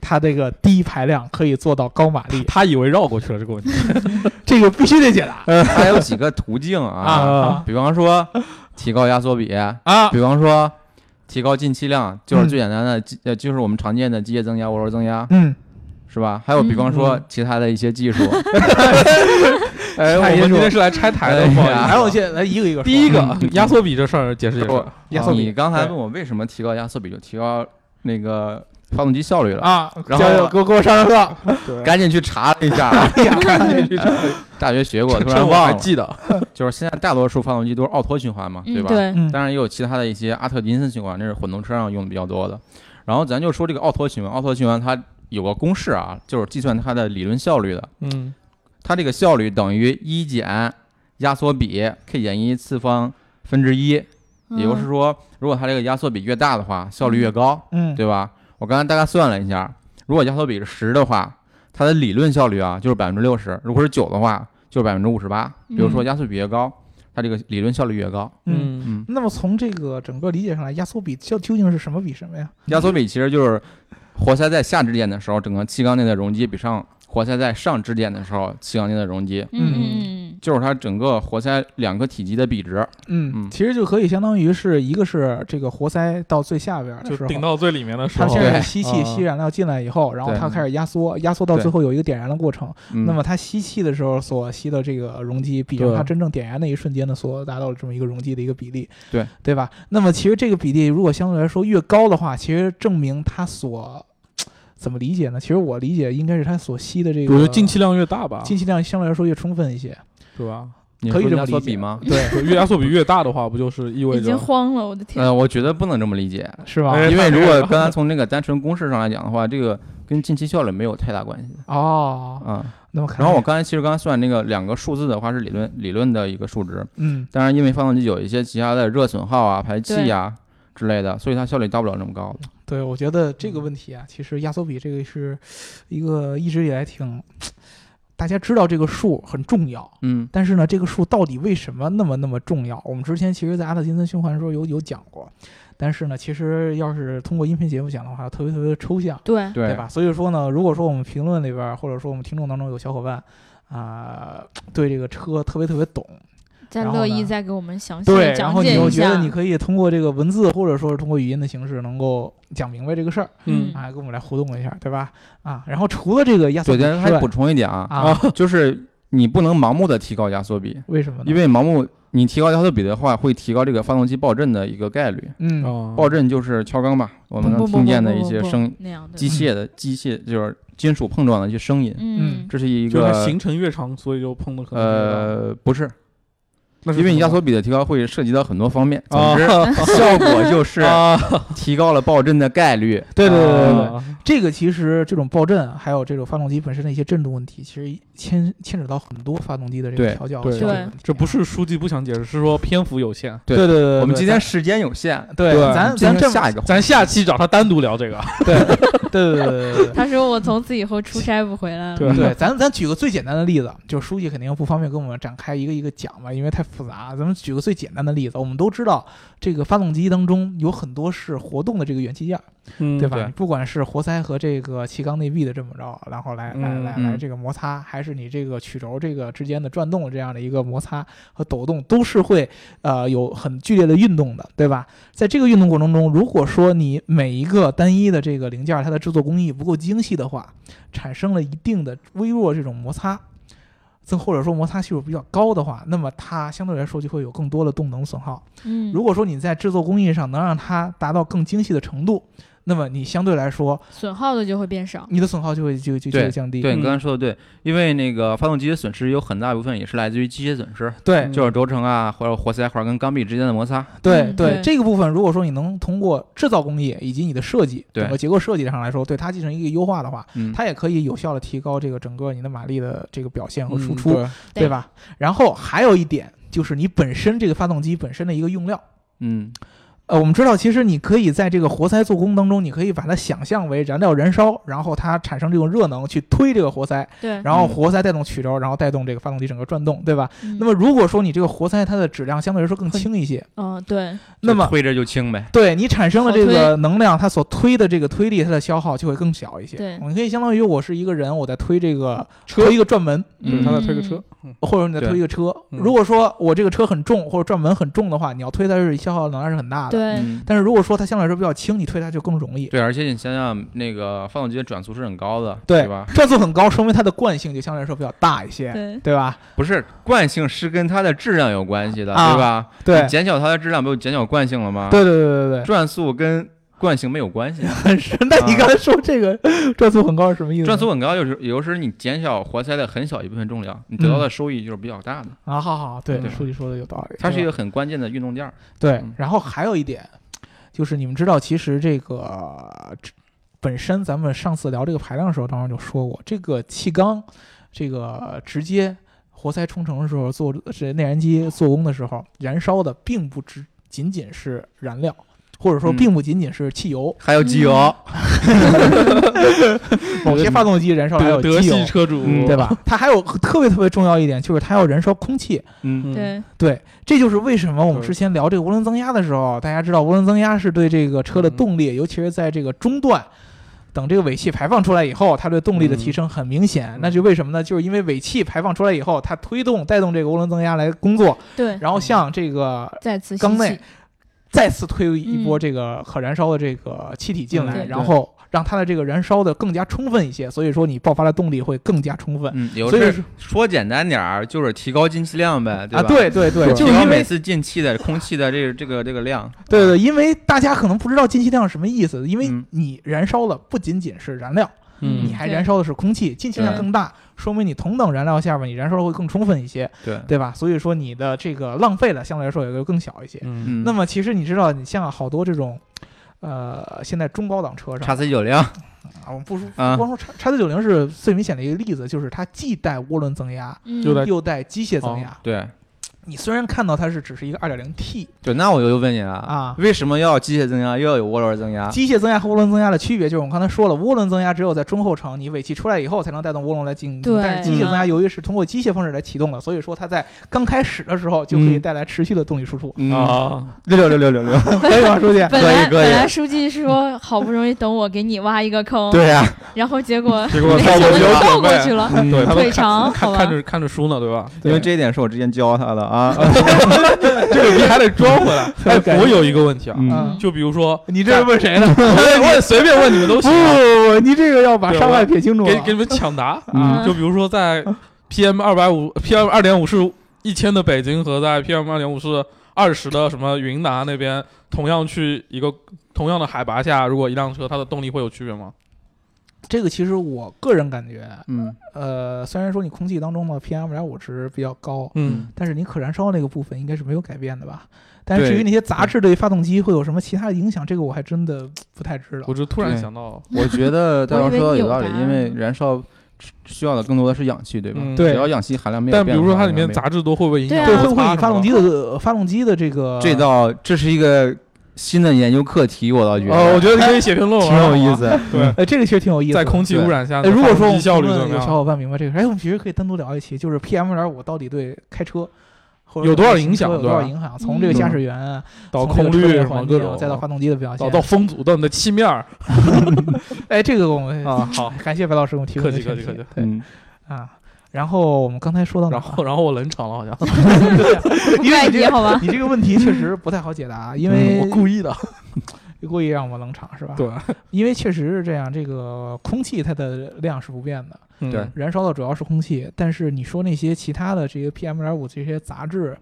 [SPEAKER 2] 它这个低排量可以做到高马力？
[SPEAKER 3] 他以为绕过去了这个问题，(laughs) (laughs)
[SPEAKER 2] 这个必须得解答
[SPEAKER 4] 还有几个途径啊，
[SPEAKER 2] 啊
[SPEAKER 4] 比方说提高压缩比，
[SPEAKER 2] 啊！
[SPEAKER 4] 比方说提高进气量，就是最简单的就是我们常见的机械增压、涡轮增压，
[SPEAKER 2] 嗯，
[SPEAKER 4] 是吧？还有比方说
[SPEAKER 3] 嗯
[SPEAKER 4] 其他的一些技术，(laughs) (laughs)
[SPEAKER 3] 哎，我们今天是来拆台的，
[SPEAKER 2] 还有现在来一个一个说。
[SPEAKER 3] 第一个
[SPEAKER 2] 嗯
[SPEAKER 3] 压缩比这事儿解释解释
[SPEAKER 4] 我。
[SPEAKER 2] 压缩比
[SPEAKER 4] 你刚才
[SPEAKER 2] 对
[SPEAKER 4] 问我为什么提高压缩比，就提高那个发动机效率了，
[SPEAKER 2] 啊，
[SPEAKER 4] 然后
[SPEAKER 2] 给我给我上上课。(laughs)
[SPEAKER 3] 对，
[SPEAKER 4] 赶紧去查了一下，
[SPEAKER 2] 赶紧去查
[SPEAKER 4] 大学学过，突然忘了。
[SPEAKER 3] 还记得。
[SPEAKER 4] 就是现在大多数发动机都是奥托循环嘛，对吧？
[SPEAKER 1] 嗯对
[SPEAKER 2] 嗯
[SPEAKER 4] 当然也有其他的一些阿特金森循环，那是混动车上用的比较多的。然后咱就说这个奥托循环，奥托循环它有个公式啊，就是计算它的理论效率的。
[SPEAKER 3] 嗯，
[SPEAKER 4] 它这个效率等于一减压缩比 k 减一次方分之一，
[SPEAKER 1] 嗯
[SPEAKER 4] 也就是说，如果它这个压缩比越大的话，效率越高，
[SPEAKER 2] 嗯，
[SPEAKER 4] 对吧？我刚才大概算了一下，如果压缩比是十的话，它的理论效率啊就是百分之六十；如果是九的话，就是百分之五十八。比如说压缩比越高，它这个理论效率越高。
[SPEAKER 2] 嗯。
[SPEAKER 3] 嗯，
[SPEAKER 4] 嗯，
[SPEAKER 2] 那么从这个整个理解上来，压缩比究究竟是什么比什么呀？
[SPEAKER 4] 压缩比其实就是活塞在下支点的时候，整个气缸内的容积比上活塞在上支点的时候，气缸内的容积，就是它整个活塞两个体积的比值。
[SPEAKER 2] 嗯
[SPEAKER 4] 嗯
[SPEAKER 2] 其实就可以相当于是一个是这个活塞到最下边的时候，
[SPEAKER 3] 就顶到最里面的时候，
[SPEAKER 2] 它现在吸气，
[SPEAKER 3] 啊
[SPEAKER 2] 吸燃料进来以后，然后
[SPEAKER 4] 对
[SPEAKER 2] 它开始压缩，压缩到最后有一个点燃的过程。
[SPEAKER 4] 嗯、
[SPEAKER 2] 那么它吸气的时候所吸的这个容积，比上
[SPEAKER 3] 对
[SPEAKER 2] 它真正点燃那一瞬间的所达到的这么一个容积的一个比例，
[SPEAKER 4] 对
[SPEAKER 2] 对吧？那么其实这个比例如果相对来说越高的话，其实证明它所怎么理解呢？其实我理解应该是它所吸的这个
[SPEAKER 3] 我觉得进气量越大吧，
[SPEAKER 2] 进气量相对来说越充分一些，
[SPEAKER 3] 对吧？
[SPEAKER 2] 可以
[SPEAKER 4] 你说压
[SPEAKER 2] 这么理解
[SPEAKER 4] 缩比吗？(laughs)
[SPEAKER 2] 对，
[SPEAKER 3] 就越压缩比越大的话，不就是意味着
[SPEAKER 1] 已经
[SPEAKER 3] 着
[SPEAKER 1] 慌了，我的天！
[SPEAKER 4] 呃，我觉得不能这么理解，(laughs)
[SPEAKER 2] 是吧？
[SPEAKER 3] 哎
[SPEAKER 4] 因为如果 (laughs) 刚才从那个单纯公式上来讲的话，这个跟进气效率没有太大关系
[SPEAKER 2] 哦，
[SPEAKER 4] 啊。
[SPEAKER 2] 那么
[SPEAKER 4] 然后我刚才其实刚才算那个两个数字的话是理论理论的一个数值，
[SPEAKER 2] 嗯
[SPEAKER 4] 当然因为发动机有一些其他的热损耗啊、排气啊之类的，所以它效率到不了那么高的。
[SPEAKER 2] 对，我觉得这个问题啊，其实压缩比这个是一个一直以来挺，大家知道这个数很重要，
[SPEAKER 4] 嗯
[SPEAKER 2] 但是呢，这个数到底为什么那么那么重要？我们之前其实，在阿特金森循环的时候有有讲过，但是呢，其实要是通过音频节目讲的话，特别特别的抽象，
[SPEAKER 1] 对，
[SPEAKER 4] 对
[SPEAKER 2] 对吧？所以说呢，如果说我们评论里边儿，或者说我们听众当中有小伙伴啊、对这个车特别特别懂，
[SPEAKER 1] 再
[SPEAKER 2] 然后呢
[SPEAKER 1] 乐意再给我们详细讲解一
[SPEAKER 2] 然后你又觉得。你可以通过这个文字或者说是通过语音的形式，能够讲明白这个事儿。
[SPEAKER 1] 嗯
[SPEAKER 2] 啊，跟我们来互动一下，对吧？啊，然后除了这个压缩
[SPEAKER 4] 对，
[SPEAKER 2] 比之外
[SPEAKER 4] 但是还补充一点啊，
[SPEAKER 2] 啊，
[SPEAKER 4] 就是你不能盲目的提高压缩比，
[SPEAKER 2] 为什么呢？
[SPEAKER 4] 因为盲目你提高压缩比的话，会提高这个发动机爆震的一个概率。
[SPEAKER 2] 嗯，
[SPEAKER 3] 哦
[SPEAKER 4] 爆震就是敲缸吧，我们能听见的一些声，
[SPEAKER 1] 那样的
[SPEAKER 4] 机械的机械就是金属碰撞的一些声音，
[SPEAKER 1] 嗯
[SPEAKER 4] 这是一个
[SPEAKER 3] 就它行程越长，所以就碰的可能
[SPEAKER 4] 呃不是，
[SPEAKER 3] 那
[SPEAKER 4] 因为你压缩比的提高会涉及到很多方面，总
[SPEAKER 3] 啊
[SPEAKER 4] 之 (laughs) 效果就是
[SPEAKER 3] 啊，
[SPEAKER 4] 提高了爆震的概率。
[SPEAKER 2] 对对对对对，
[SPEAKER 3] 啊。
[SPEAKER 2] 这个其实这种爆震，还有这种发动机本身的一些震动问题，其实牵牵扯到很多发动机的这个调教
[SPEAKER 3] 对。
[SPEAKER 2] 调节问题。
[SPEAKER 3] 这不是书记不想解释，是说篇幅有限。
[SPEAKER 4] 对。
[SPEAKER 2] 对对对对，
[SPEAKER 4] 我们今天时间有限，
[SPEAKER 2] 对
[SPEAKER 3] 对
[SPEAKER 2] 咱咱这
[SPEAKER 4] 个，
[SPEAKER 3] 咱下期找他单独聊这个。
[SPEAKER 2] 对 (laughs) 对对对对对对。
[SPEAKER 1] 他说我从此以后出差不回来了。
[SPEAKER 3] 对
[SPEAKER 2] 对，咱咱举个最简单的例子，就是书记肯定不方便跟我们展开一个一个讲吧，因为太复杂。咱们举个最简单的例子，我们都知道，这个发动机当中有很多是活动的这个元器件，
[SPEAKER 3] 嗯
[SPEAKER 2] 对吧？不管是活塞和这个气缸内壁的这么着，然后来来
[SPEAKER 3] 嗯
[SPEAKER 2] 来来
[SPEAKER 4] 嗯
[SPEAKER 2] 这个摩擦，还是你这个曲轴这个之间的转动这样的一个摩擦和抖动，都是会呃有很剧烈的运动的，对吧？在这个运动过程中，如果说你每一个单一的这个零件它的制作工艺不够精细的话，产生了一定的微弱这种摩擦。这或者说摩擦系数比较高的话，那么它相对来说就会有更多的动能损耗。
[SPEAKER 1] 嗯，
[SPEAKER 2] 如果说你在制作工艺上能让它达到更精细的程度，那么你相对来说
[SPEAKER 1] 损耗的就会变少。
[SPEAKER 2] 你的损耗就会就就就会降低。
[SPEAKER 4] 对你
[SPEAKER 3] 嗯
[SPEAKER 4] 刚才说的对，因为那个发动机的损失有很大一部分也是来自于机械损失，
[SPEAKER 2] 对
[SPEAKER 3] 嗯
[SPEAKER 4] 就是轴承啊或者活塞环跟缸壁之间的摩擦。
[SPEAKER 2] 对
[SPEAKER 1] 嗯对
[SPEAKER 2] 对这个部分，如果说你能通过制造工艺以及你的设计，
[SPEAKER 4] 对
[SPEAKER 2] 整个结构设计上来说，对它进行一个优化的话，
[SPEAKER 4] 嗯，
[SPEAKER 2] 它也可以有效的提高这个整个你的马力的这个表现和输
[SPEAKER 3] 嗯
[SPEAKER 2] 出，
[SPEAKER 3] 对
[SPEAKER 2] 对吧？然后还有一点就是你本身这个发动机本身的一个用料。
[SPEAKER 4] 嗯
[SPEAKER 2] 呃，我们知道，其实你可以在这个活塞做工当中，你可以把它想象为燃料燃烧，然后它产生这种热能去推这个活塞，
[SPEAKER 1] 对，
[SPEAKER 2] 然后
[SPEAKER 4] 嗯
[SPEAKER 2] 活塞带动曲轴，然后带动这个发动机整个转动，对吧？
[SPEAKER 1] 嗯
[SPEAKER 2] 那么如果说你这个活塞它的质量相对来说更轻一些，
[SPEAKER 1] 嗯，对，
[SPEAKER 2] 那么
[SPEAKER 4] 推着就轻呗。
[SPEAKER 2] 对你产生的这个能量，它所推的这个推力，它的消耗就会更小一些。
[SPEAKER 1] 对
[SPEAKER 2] 你可以相当于我是一个人，我在推这个
[SPEAKER 3] 车
[SPEAKER 2] 推一个转门，
[SPEAKER 3] 就是他在推个车，
[SPEAKER 2] 或者你在推一个车。
[SPEAKER 3] 嗯
[SPEAKER 2] 如果说我这个车很重，或者转门很重的话，你要推它是消耗能量是很大的。。
[SPEAKER 1] 对，
[SPEAKER 4] 嗯，
[SPEAKER 2] 但是如果说它相对来说比较轻，你推它就更容易。
[SPEAKER 4] 对，而且你想想，那个发动机的转速是很高的，
[SPEAKER 2] 对
[SPEAKER 4] 对吧？(laughs)
[SPEAKER 2] 转速很高，说明它的惯性就相对来说比较大一些，
[SPEAKER 1] 对，
[SPEAKER 2] 对吧？
[SPEAKER 4] 不是惯性是跟它的质量有关系的，
[SPEAKER 2] 啊
[SPEAKER 4] 对吧？
[SPEAKER 2] 对
[SPEAKER 4] 你，减小它的质量，不就减小惯性了吗？，
[SPEAKER 2] 对对对对对
[SPEAKER 4] 转速跟惯性没有关系。(laughs)
[SPEAKER 2] 很深。那你刚才说这个 (laughs) 转速很高是什么意思？
[SPEAKER 4] 转速很高，就是有时你减小活塞的很小一部分重量，你得到的收益就是比较大的。
[SPEAKER 2] 啊，好好，对，
[SPEAKER 4] 对
[SPEAKER 2] 书记说的有道理。
[SPEAKER 4] 它是一个很关键的运动件儿。
[SPEAKER 2] 对
[SPEAKER 4] 嗯，
[SPEAKER 2] 然后还有一点，就是你们知道，其实这个这本身咱们上次聊这个排量的时候，当时就说过，这个气缸，这个直接活塞冲程的时候做这内燃机做工的时候，燃烧的并不只仅仅是燃料。或者说，
[SPEAKER 4] 嗯。
[SPEAKER 2] 并不仅仅是汽油，
[SPEAKER 4] 还有机油，(laughs)
[SPEAKER 2] 某些发动机燃烧还有
[SPEAKER 3] 德德
[SPEAKER 2] 机油。
[SPEAKER 3] 系，车主，
[SPEAKER 4] 嗯
[SPEAKER 2] 对？吧？(laughs) 它还有特别特别重要一点，就是它要燃烧空气。
[SPEAKER 4] 嗯，
[SPEAKER 1] 对，
[SPEAKER 2] 对，这就是为什么我们之前聊这个涡轮增压的时候，大家知道涡轮增压是对这个车的动力，尤其是在这个中段，等这个尾气排放出来以后，它对动力的提升很明显。
[SPEAKER 3] 嗯。
[SPEAKER 2] 那就为什么呢？就是因为尾气排放出来以后，它推动带动这个涡轮增压来工作，
[SPEAKER 1] 对，
[SPEAKER 2] 然后向这个缸内
[SPEAKER 1] 气
[SPEAKER 2] 再次推一波
[SPEAKER 1] 嗯
[SPEAKER 2] 这个可燃烧的这个气体进来，
[SPEAKER 1] 对
[SPEAKER 2] 然后让它的这个燃烧的更加充分一些，所以说你爆发的动力会更加充分。
[SPEAKER 4] 嗯，有
[SPEAKER 2] 所以
[SPEAKER 4] 是说简单点儿，就是提高进气量呗，
[SPEAKER 2] 啊，
[SPEAKER 4] 吧？
[SPEAKER 2] 对对对，
[SPEAKER 3] 对
[SPEAKER 2] 就是因为
[SPEAKER 4] 每次进气的空气的这个这个这个量。
[SPEAKER 2] 对对，因为大家可能不知道进气量是什么意思，因为
[SPEAKER 4] 嗯
[SPEAKER 2] 你燃烧的不仅仅是燃料，
[SPEAKER 3] 嗯
[SPEAKER 2] 你还燃烧的是空气，进气量更大，说明你同等燃料下边你燃烧的会更充分一些，
[SPEAKER 4] 对，
[SPEAKER 2] 对吧？所以说你的这个浪费了相对来说也会更小一些。
[SPEAKER 3] 嗯，
[SPEAKER 4] 嗯，
[SPEAKER 2] 那么其实你知道，你像好多这种。呃，现在中高档车上
[SPEAKER 4] 叉 C 九零，
[SPEAKER 2] 啊，我们不说
[SPEAKER 4] 啊
[SPEAKER 2] 不光说叉叉 C 九零是最明显的一个例子，就是它既带涡轮增压，又带机械增压。
[SPEAKER 4] 对
[SPEAKER 2] 你虽然看到它是只是一个 2.0T
[SPEAKER 4] 对，那我就问你了
[SPEAKER 2] 啊
[SPEAKER 4] 为什么要机械增压，又要有涡轮增压？
[SPEAKER 2] 机械增压和涡轮增压的区别就是，我们刚才说了，涡轮增压只有在中后程，你尾气出来以后才能带动涡轮来进行。
[SPEAKER 1] 对
[SPEAKER 2] 但是机械增压由于是通过机械方式来启动的，所以说它在刚开始的时候就可以
[SPEAKER 4] 嗯
[SPEAKER 2] 带来持续的动力输出。
[SPEAKER 4] 嗯，
[SPEAKER 3] 啊，
[SPEAKER 4] 六六六六六六，(laughs) (laughs)
[SPEAKER 2] 可以吗，书记？
[SPEAKER 1] 本来
[SPEAKER 4] 可以可以
[SPEAKER 1] 本来书记说好不容易等我给你挖一个坑，
[SPEAKER 4] 对呀，
[SPEAKER 1] 然后结果 (laughs)
[SPEAKER 3] 结果
[SPEAKER 1] 没想到就
[SPEAKER 3] 他有
[SPEAKER 1] 倒过去了。
[SPEAKER 4] 嗯
[SPEAKER 3] 对，他都
[SPEAKER 1] 腿长
[SPEAKER 3] 看看着看着书呢，对吧？
[SPEAKER 4] 因为这一点是我之前教他的啊。(laughs)
[SPEAKER 3] 这个逼还得装回来。(laughs) 哎，我有一个问题啊，
[SPEAKER 2] 嗯，
[SPEAKER 3] 就比如说，
[SPEAKER 2] 你这是问谁呢？(laughs)
[SPEAKER 3] 我问问随便问你们都行啊，
[SPEAKER 2] 不不，你这个要把
[SPEAKER 3] 对
[SPEAKER 2] 伤害撇清楚。
[SPEAKER 3] 给给你们抢答。
[SPEAKER 1] 嗯
[SPEAKER 3] 就比如说在 PM 二百五 PM 二点五是一千的北京和在 PM 二点五是二十的什么云南那边，同样去一个同样的海拔下，如果一辆车它的动力会有区别吗？
[SPEAKER 2] 这个其实我个人感觉，
[SPEAKER 4] 嗯
[SPEAKER 2] 呃，虽然说你空气当中的 PM 二点五值比较高，
[SPEAKER 3] 嗯，
[SPEAKER 2] 但是你可燃烧那个部分应该是没有改变的吧？但是至于那些杂质对发动机会有什么其他的影响，这个我还真的不太知道
[SPEAKER 3] 我。就突然想到，
[SPEAKER 4] 我觉得大
[SPEAKER 1] 我以为
[SPEAKER 4] 家说的
[SPEAKER 1] 有
[SPEAKER 4] 有道理，因为燃烧需要的更多的是氧气，对吧？
[SPEAKER 3] 嗯
[SPEAKER 2] 对
[SPEAKER 4] 只要氧气含量没有
[SPEAKER 3] 但比如说它里面杂质多会不会影响
[SPEAKER 1] 对
[SPEAKER 2] 会不会引发动机的发动机的这个
[SPEAKER 4] 这道这是一个新的研究课题，我倒觉得，
[SPEAKER 3] 呃，我觉得你可以写评论，
[SPEAKER 4] 挺有意。思。
[SPEAKER 3] 对，
[SPEAKER 2] 呃，这个其实挺有意思。
[SPEAKER 3] 在空气污染下，
[SPEAKER 2] 哎，如果说我们
[SPEAKER 3] 效率
[SPEAKER 2] 有小？伙伴明白这个事，哎，我们其实可以单独聊一期，就是 PM 二点五到底对开车或者
[SPEAKER 3] 有多少影响
[SPEAKER 2] 有多少影响？从这个驾驶员
[SPEAKER 3] 到空滤
[SPEAKER 2] 环
[SPEAKER 3] 什么各种，
[SPEAKER 2] 境再到发动机的表现，
[SPEAKER 3] 到到风阻，到你的漆面儿 (laughs)
[SPEAKER 2] 哎，这个我们
[SPEAKER 3] 啊，好，(laughs)
[SPEAKER 2] 感谢白老师给我们提供
[SPEAKER 3] 客
[SPEAKER 2] 的选题
[SPEAKER 3] 气客气客气。
[SPEAKER 2] 对
[SPEAKER 4] 嗯，
[SPEAKER 2] 啊，然后我们刚才说到哪？
[SPEAKER 3] 然后 (laughs) 然后我冷场了，好像 (laughs)
[SPEAKER 2] 因为
[SPEAKER 1] 怪
[SPEAKER 2] 你这个
[SPEAKER 1] 你好吧？
[SPEAKER 2] 你这个问题确实不太好解答，因为 (laughs)
[SPEAKER 3] 我故意的，
[SPEAKER 2] 故意让我冷场是吧？
[SPEAKER 3] 对，
[SPEAKER 2] 因为确实是这样，这个空气它的量是不变的，
[SPEAKER 3] 嗯
[SPEAKER 4] 对
[SPEAKER 2] 燃烧的主要是空气，但是你说那些其他的这些 PM 二点五这些杂质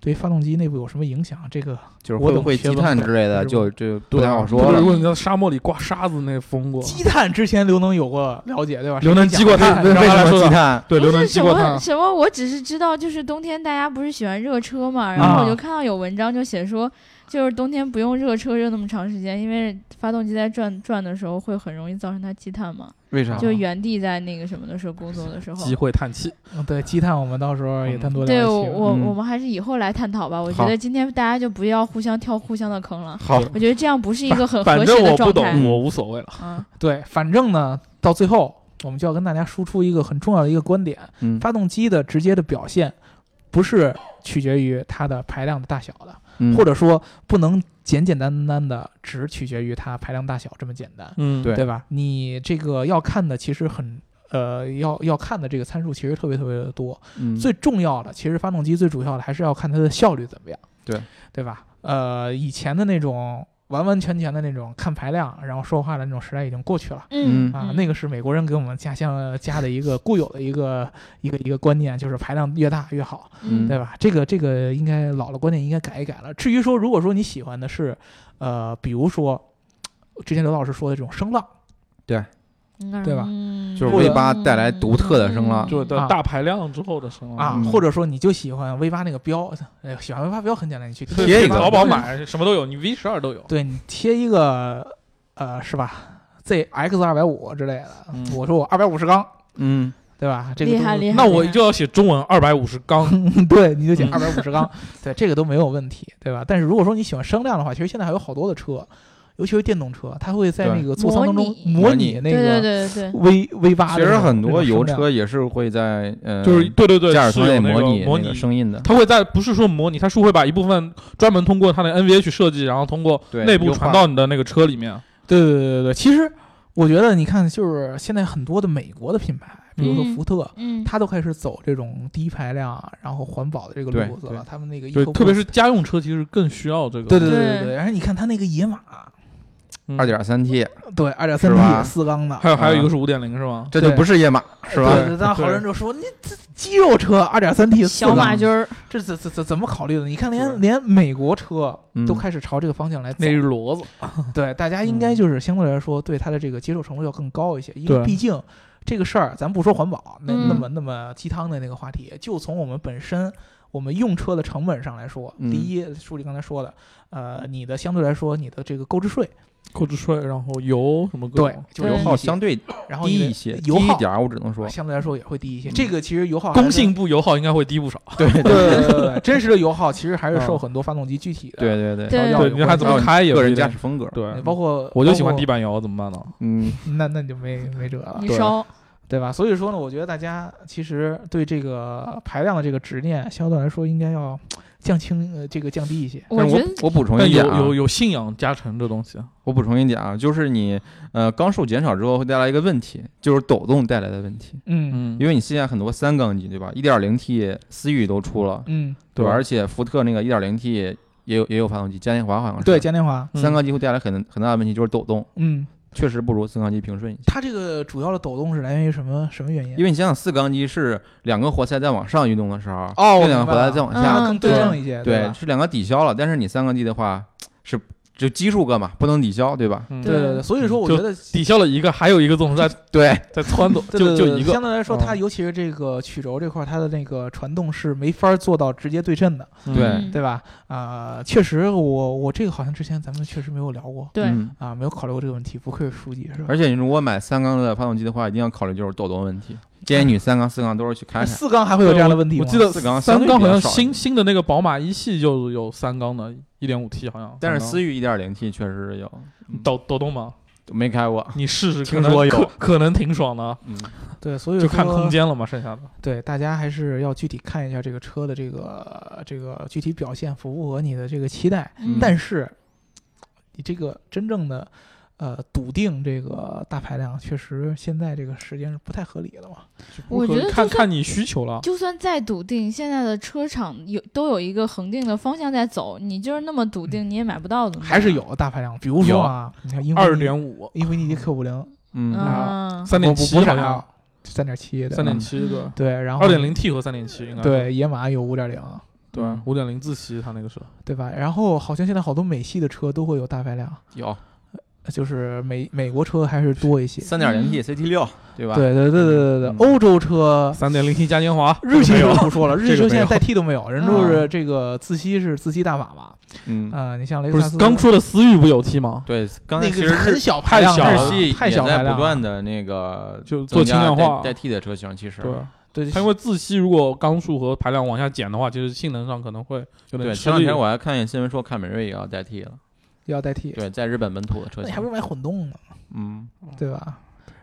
[SPEAKER 2] 对发动机内部有什么影响？这个
[SPEAKER 4] 就是会不会积碳之类的，就就不太好说了
[SPEAKER 3] 如。果你在沙漠里刮沙子，那风过，
[SPEAKER 2] 积碳之前刘能有过了解对吧？
[SPEAKER 3] 刘能
[SPEAKER 2] 谁
[SPEAKER 3] 积过碳
[SPEAKER 4] 为为什么积碳？
[SPEAKER 3] 对，刘能
[SPEAKER 1] 什
[SPEAKER 3] 积过碳，
[SPEAKER 1] 么什么，我只是知道，就是冬天大家不是喜欢热车嘛，然后我就看到有文章就写说，就是冬天不用热车热那么长时间，因为发动机在转转的时候会很容易造成它积碳嘛，
[SPEAKER 4] 为啥？
[SPEAKER 1] 就原地在那个什么的时候工作的时候。
[SPEAKER 3] 机会叹气。
[SPEAKER 2] 嗯对积碳，我们到时候也单独聊
[SPEAKER 1] 对。我我
[SPEAKER 4] 嗯
[SPEAKER 1] 我们还是以后来探讨吧。我觉得今天大家就不要互相跳互相的坑了。
[SPEAKER 4] 好，
[SPEAKER 1] 我觉得这样不是一个很
[SPEAKER 3] 反
[SPEAKER 1] 和谐的
[SPEAKER 3] 正我不
[SPEAKER 1] 状态。
[SPEAKER 3] 懂，我无所谓了。
[SPEAKER 1] 嗯，(laughs)
[SPEAKER 2] 对，反正呢，到最后我们就要跟大家输出一个很重要的一个观点：
[SPEAKER 4] 嗯
[SPEAKER 2] 发动机的直接的表现不是取决于它的排量的大小的，
[SPEAKER 4] 嗯
[SPEAKER 2] 或者说不能简简单单的只取决于它排量大小这么简单，
[SPEAKER 3] 嗯，
[SPEAKER 4] 对
[SPEAKER 2] 对吧？你这个要看的其实很。呃，要要看的这个参数其实特别特别的多，
[SPEAKER 4] 嗯
[SPEAKER 2] 最重要的其实发动机最主要的还是要看它的效率怎么样，
[SPEAKER 4] 对
[SPEAKER 2] 对吧？呃，以前的那种完完全全的那种看排量然后说话的那种时代已经过去了。
[SPEAKER 1] 嗯
[SPEAKER 2] 啊，那个是美国人给我们家乡加的一个固有的一个一个一个观念，就是排量越大越好，
[SPEAKER 4] 嗯
[SPEAKER 2] 对吧？这个这个应该老了观念应该改一改了。至于说，如果说你喜欢的是，呃，比如说之前刘老师说的这种声浪，对吧？
[SPEAKER 1] 嗯。
[SPEAKER 4] 就是 V 八带来独特的声浪
[SPEAKER 3] 就大排量之后的声
[SPEAKER 2] 啊，
[SPEAKER 4] 嗯。
[SPEAKER 2] 或者说你就喜欢 V 八那个标，哎，喜欢 V 八标很简单，你去
[SPEAKER 4] 贴一个
[SPEAKER 3] 淘宝买什么都有，你 V 十二都有。
[SPEAKER 2] 对你贴一个，呃，是吧？ZX 二百五之类的，
[SPEAKER 3] 嗯。
[SPEAKER 2] 我说我二百五十缸，
[SPEAKER 4] 嗯，
[SPEAKER 2] 对吧？这个
[SPEAKER 1] 厉害厉害
[SPEAKER 3] 那我就要写中文二百五十缸。(laughs)
[SPEAKER 2] 对，你就写
[SPEAKER 3] 嗯。
[SPEAKER 2] 二百五十缸，对，这个都没有问题，对吧？但是如果说你喜欢声量的话，其实现在还有好多的车，尤其是电动车，它会在那个座舱当中
[SPEAKER 1] 模拟
[SPEAKER 2] 那
[SPEAKER 1] 对对
[SPEAKER 2] 个
[SPEAKER 1] 对对对
[SPEAKER 2] ，V V 八。
[SPEAKER 4] 其实很多油车也是会在呃，
[SPEAKER 3] 就是对对对，
[SPEAKER 4] 驾驶舱内
[SPEAKER 3] 是有那个
[SPEAKER 4] 模拟
[SPEAKER 3] 模拟，
[SPEAKER 4] 声音的。
[SPEAKER 3] 它会在不是说模拟，它是会把一部分专门通过它的 NVH 设计，然后通过内部传到你的那个车里面。
[SPEAKER 2] 对对对对对，其实我觉得你看，就是现在很多的美国的品牌，比如说
[SPEAKER 1] 嗯
[SPEAKER 2] 福特。
[SPEAKER 1] 嗯，
[SPEAKER 2] 它都开始走这种低排量，然后环保的这个路子了。他们那个
[SPEAKER 3] 对特别是家用车，其实更需要这个。
[SPEAKER 2] 对对对
[SPEAKER 1] 对
[SPEAKER 2] 对对。然后你看它那个野马，
[SPEAKER 3] 嗯
[SPEAKER 4] 二点三 T，
[SPEAKER 2] 对，二点三 T 四缸的，
[SPEAKER 3] 还有还有一个是五点零是吗？
[SPEAKER 4] 这就不是野马是吧？
[SPEAKER 2] 对，但好多人就说你这肌肉车二点三 T 四
[SPEAKER 1] 小马
[SPEAKER 2] 缸，
[SPEAKER 1] 驹儿，
[SPEAKER 2] 这怎怎怎怎么考虑的？你看，连连美国车
[SPEAKER 4] 嗯
[SPEAKER 2] 都开始朝这个方向来走
[SPEAKER 3] 那。是骡子。(laughs)
[SPEAKER 2] 对，大家应该就是相对来说对它的这个接受程度要更高一些，因为毕竟这个事儿，咱不说环保那
[SPEAKER 1] 嗯
[SPEAKER 2] 那么那么鸡汤的那个话题，就从我们本身我们用车的成本上来说，
[SPEAKER 4] 嗯
[SPEAKER 2] 第一，书记刚才说的，呃，你的相对来说你的这个购置税，
[SPEAKER 3] 购置税，然后油什么各
[SPEAKER 2] 对
[SPEAKER 3] 种，
[SPEAKER 2] 就
[SPEAKER 4] 油耗相对
[SPEAKER 2] 然后
[SPEAKER 4] 低一些，
[SPEAKER 2] 油耗
[SPEAKER 4] 低一点儿，我只能说，
[SPEAKER 2] 相对来说也会低一些。
[SPEAKER 4] 嗯。
[SPEAKER 2] 这个其实油耗还是
[SPEAKER 3] 工信部油耗应该会低不少。(laughs)
[SPEAKER 4] 对
[SPEAKER 2] 对对对对对，真实的油耗其实还是受
[SPEAKER 3] 嗯。
[SPEAKER 2] 很多发动机具体的
[SPEAKER 4] 对对对，
[SPEAKER 1] 对
[SPEAKER 3] 对，
[SPEAKER 2] 有
[SPEAKER 3] 你还怎么
[SPEAKER 2] 系
[SPEAKER 3] 开也
[SPEAKER 4] 个人
[SPEAKER 3] 定
[SPEAKER 4] 驾驶风格，
[SPEAKER 3] 对，
[SPEAKER 2] 包括
[SPEAKER 3] 我就喜欢地板油，怎么办呢？
[SPEAKER 4] 嗯，
[SPEAKER 2] 那那你就没没辙了。
[SPEAKER 1] 你，烧，
[SPEAKER 2] 对吧？所以说呢，我觉得大家其实对这个排量的这个执念，相对来说应该要降轻呃这个降低一些。
[SPEAKER 4] 但是我
[SPEAKER 1] 我觉得
[SPEAKER 4] 我补充一点啊，
[SPEAKER 3] 有有有信仰加成这东西，
[SPEAKER 4] 我补充一点啊，就是你呃缸数减少之后会带来一个问题，就是抖动带来的问题。
[SPEAKER 2] 嗯。
[SPEAKER 3] 嗯，
[SPEAKER 4] 因为你现在很多三缸机对吧？一点零 T 思域都出了，
[SPEAKER 2] 嗯，
[SPEAKER 4] 对而且福特那个一点零 T 也有也有发动机，嘉年华好像是。
[SPEAKER 2] 对，嘉年华，
[SPEAKER 3] 嗯。
[SPEAKER 4] 三缸机会带来很很大的问题，就是抖动。
[SPEAKER 2] 嗯
[SPEAKER 4] 确实不如四缸机平顺一些。
[SPEAKER 2] 它这个主要的抖动是来源于什么什么原因？
[SPEAKER 4] 因为你想想，四缸机是两个活塞在往上运动的时候，
[SPEAKER 2] 哦
[SPEAKER 4] 另两个活塞在往
[SPEAKER 1] 嗯
[SPEAKER 4] 下，
[SPEAKER 2] 更对称一些，
[SPEAKER 4] 对，是两个抵消了。但是你三缸机的话，是就基数个嘛，不能抵消，对吧？
[SPEAKER 3] 嗯
[SPEAKER 2] 对对对，所以说我觉得
[SPEAKER 3] 抵消了一个，还有一个总是在 (laughs)
[SPEAKER 4] 对，(laughs)
[SPEAKER 3] 在撺掇，
[SPEAKER 2] 对对对
[SPEAKER 3] 就就一个
[SPEAKER 2] 相对来说，
[SPEAKER 3] 嗯
[SPEAKER 2] 它尤其是这个曲轴这块儿，它的那个传动是没法做到直接对称的，
[SPEAKER 4] 对
[SPEAKER 1] 嗯
[SPEAKER 2] 对吧？啊，确实，我我这个好像之前咱们确实没有聊过
[SPEAKER 1] 对，
[SPEAKER 4] 嗯
[SPEAKER 2] 啊，没有考虑过这个问题，不愧是书记是吧？
[SPEAKER 4] 而且你如果买三缸的发动机的话，一定要考虑就是抖动问题。建议你三缸、四缸都是去看看。
[SPEAKER 2] 四缸还会有这样的问题吗？
[SPEAKER 3] 我记得
[SPEAKER 4] 四缸
[SPEAKER 3] 三缸好像新新的那个宝马一系就有三缸的，一点五 T 好像。
[SPEAKER 4] 但是思域一点零 T 确实有，
[SPEAKER 3] 抖抖动吗？
[SPEAKER 4] 没开过。
[SPEAKER 3] 你试试，
[SPEAKER 4] 听说有
[SPEAKER 3] 可可能挺爽的，
[SPEAKER 4] 嗯，
[SPEAKER 2] 对，所以
[SPEAKER 3] 就看空间了嘛，剩下的。
[SPEAKER 2] 对，大家还是要具体看一下这个车的这个这个具体表现符不符合你的这个期待。
[SPEAKER 1] 嗯
[SPEAKER 2] 但是你这个真正的呃笃定这个大排量，确实现在这个时间是不太合理的嘛。
[SPEAKER 1] 我觉得
[SPEAKER 3] 看看你需求了。
[SPEAKER 1] 就算再笃定，现在的车厂有都有一个恒定的方向在走，你就是那么笃定，你也买不到怎么办
[SPEAKER 2] 还是有大排量，比如说啊，你看英菲尼
[SPEAKER 3] 二点五、
[SPEAKER 2] 英菲尼迪 Q 五零
[SPEAKER 4] 嗯，
[SPEAKER 1] 嗯，
[SPEAKER 3] 三点七好像，
[SPEAKER 2] 三点七的，
[SPEAKER 3] 三点七对，
[SPEAKER 2] 对，然后
[SPEAKER 3] 二点零 T 和三点七应该
[SPEAKER 2] 对野马有五点零，
[SPEAKER 3] 对
[SPEAKER 4] 嗯，
[SPEAKER 3] 五点零自吸它那个是
[SPEAKER 2] 对吧？然后好像现在好多美系的车都会有大排量，
[SPEAKER 4] 有
[SPEAKER 2] 就是美美国车还是多一些。
[SPEAKER 4] 三点零 T CT 六，对吧？
[SPEAKER 2] 对对对对对对，
[SPEAKER 4] 嗯
[SPEAKER 2] 欧洲车
[SPEAKER 3] 三点零 T 嘉年华，
[SPEAKER 2] 日系车不说了，日系车现在代替都没有，人都
[SPEAKER 1] 嗯
[SPEAKER 2] 是这个自吸是自吸大法嘛。
[SPEAKER 4] 嗯，
[SPEAKER 2] 啊，你像雷
[SPEAKER 3] 不
[SPEAKER 2] 克萨斯
[SPEAKER 3] 是刚说的思域不有 T 吗？
[SPEAKER 4] 对，刚才
[SPEAKER 2] 那个
[SPEAKER 4] 其实日
[SPEAKER 2] 很小排量
[SPEAKER 4] 日系
[SPEAKER 2] 太
[SPEAKER 4] 也在
[SPEAKER 2] 小排量了
[SPEAKER 4] 不断的那个
[SPEAKER 3] 就做
[SPEAKER 4] 增加
[SPEAKER 3] 轻量化
[SPEAKER 4] 代代替的车型，其实
[SPEAKER 3] 对，
[SPEAKER 2] 对，
[SPEAKER 3] 它因为自吸如果缸数和排量往下减的话，其实性能上可能会有点
[SPEAKER 4] 对。
[SPEAKER 3] 吃力
[SPEAKER 4] 前两天。我还看见新闻说凯美瑞也要代替了，
[SPEAKER 2] 要代替。
[SPEAKER 4] 对，在日本本土的车型
[SPEAKER 2] 你还不，如买混动呢，
[SPEAKER 4] 嗯，
[SPEAKER 2] 对吧？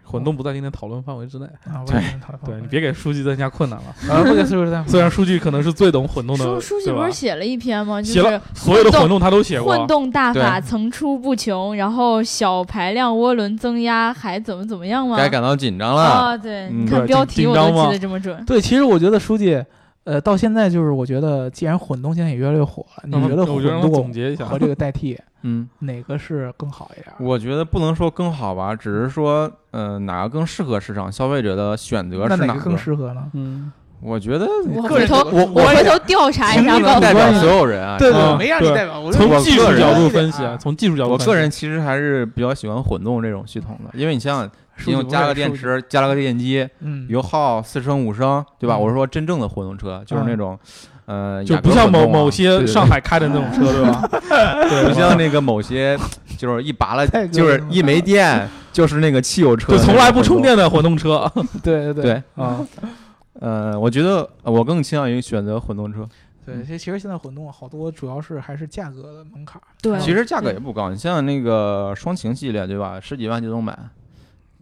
[SPEAKER 3] 混动不在今天讨论范围之内。
[SPEAKER 2] 啊，(laughs)
[SPEAKER 4] 对
[SPEAKER 3] 对你别给书记增加困难了。
[SPEAKER 2] 啊，不给岁数大，(laughs)
[SPEAKER 3] 虽然书记可能是最懂混动的，
[SPEAKER 1] 书书记不是？写了一篇吗？
[SPEAKER 3] 写了所有的混动他都写过。
[SPEAKER 1] 混动大法层出不穷，然后小排量涡轮增压还怎么怎么样吗？
[SPEAKER 4] 该感到紧张了。
[SPEAKER 1] 啊，对，
[SPEAKER 4] 嗯
[SPEAKER 1] 你看标题我都记得这么准。
[SPEAKER 2] 对，其实我觉得书记，呃，到现在就是我觉得，既然混动现在也越来越火了，你
[SPEAKER 3] 嗯
[SPEAKER 2] 觉得混动
[SPEAKER 3] 总结一下
[SPEAKER 2] 和这个代替 (laughs)
[SPEAKER 4] 嗯，
[SPEAKER 2] 哪个是更好一点？
[SPEAKER 4] 我觉得不能说更好吧，只是说，呃，哪个更适合市场消费者的选择是哪
[SPEAKER 2] 个更适合呢？
[SPEAKER 3] 嗯，
[SPEAKER 4] 我觉得
[SPEAKER 1] 我
[SPEAKER 2] 个人
[SPEAKER 1] 回头
[SPEAKER 2] 我
[SPEAKER 1] 我回头调查一下，
[SPEAKER 4] 不能代表
[SPEAKER 1] 告诉。
[SPEAKER 4] 所有人啊。
[SPEAKER 2] 对对，
[SPEAKER 3] 啊
[SPEAKER 2] 没让你
[SPEAKER 3] 对
[SPEAKER 2] 代表，我
[SPEAKER 3] 从技术角度
[SPEAKER 2] 啊
[SPEAKER 3] 分析啊，从技术角度分析，
[SPEAKER 4] 我个人其实还是比较喜欢混动这种系统的，因为你想想，
[SPEAKER 2] 数据不
[SPEAKER 4] 用加了
[SPEAKER 2] 是数据，
[SPEAKER 4] 电池，加了个电机，
[SPEAKER 2] 嗯，
[SPEAKER 4] 油耗四升五升，对吧？
[SPEAKER 2] 嗯
[SPEAKER 4] 我是说真正的混动车，就是那种，呃，
[SPEAKER 3] 就不像某某些上海开的那种车，对吧？(laughs)
[SPEAKER 4] 对，不像那个某些，就是一拔了，就是一没电，就是那个汽油车，
[SPEAKER 3] 就从来不充。电的混动车 (laughs)
[SPEAKER 2] 对对对
[SPEAKER 4] 对，
[SPEAKER 3] 啊，(laughs)
[SPEAKER 4] 呃，我觉得呃我更倾向于选择混动车。
[SPEAKER 2] 对，其实其实现在混动好多主要是还是价格的门槛儿。
[SPEAKER 1] 对，
[SPEAKER 4] 其实价格也不高，你像那个双擎系列，对吧？十几万就能买。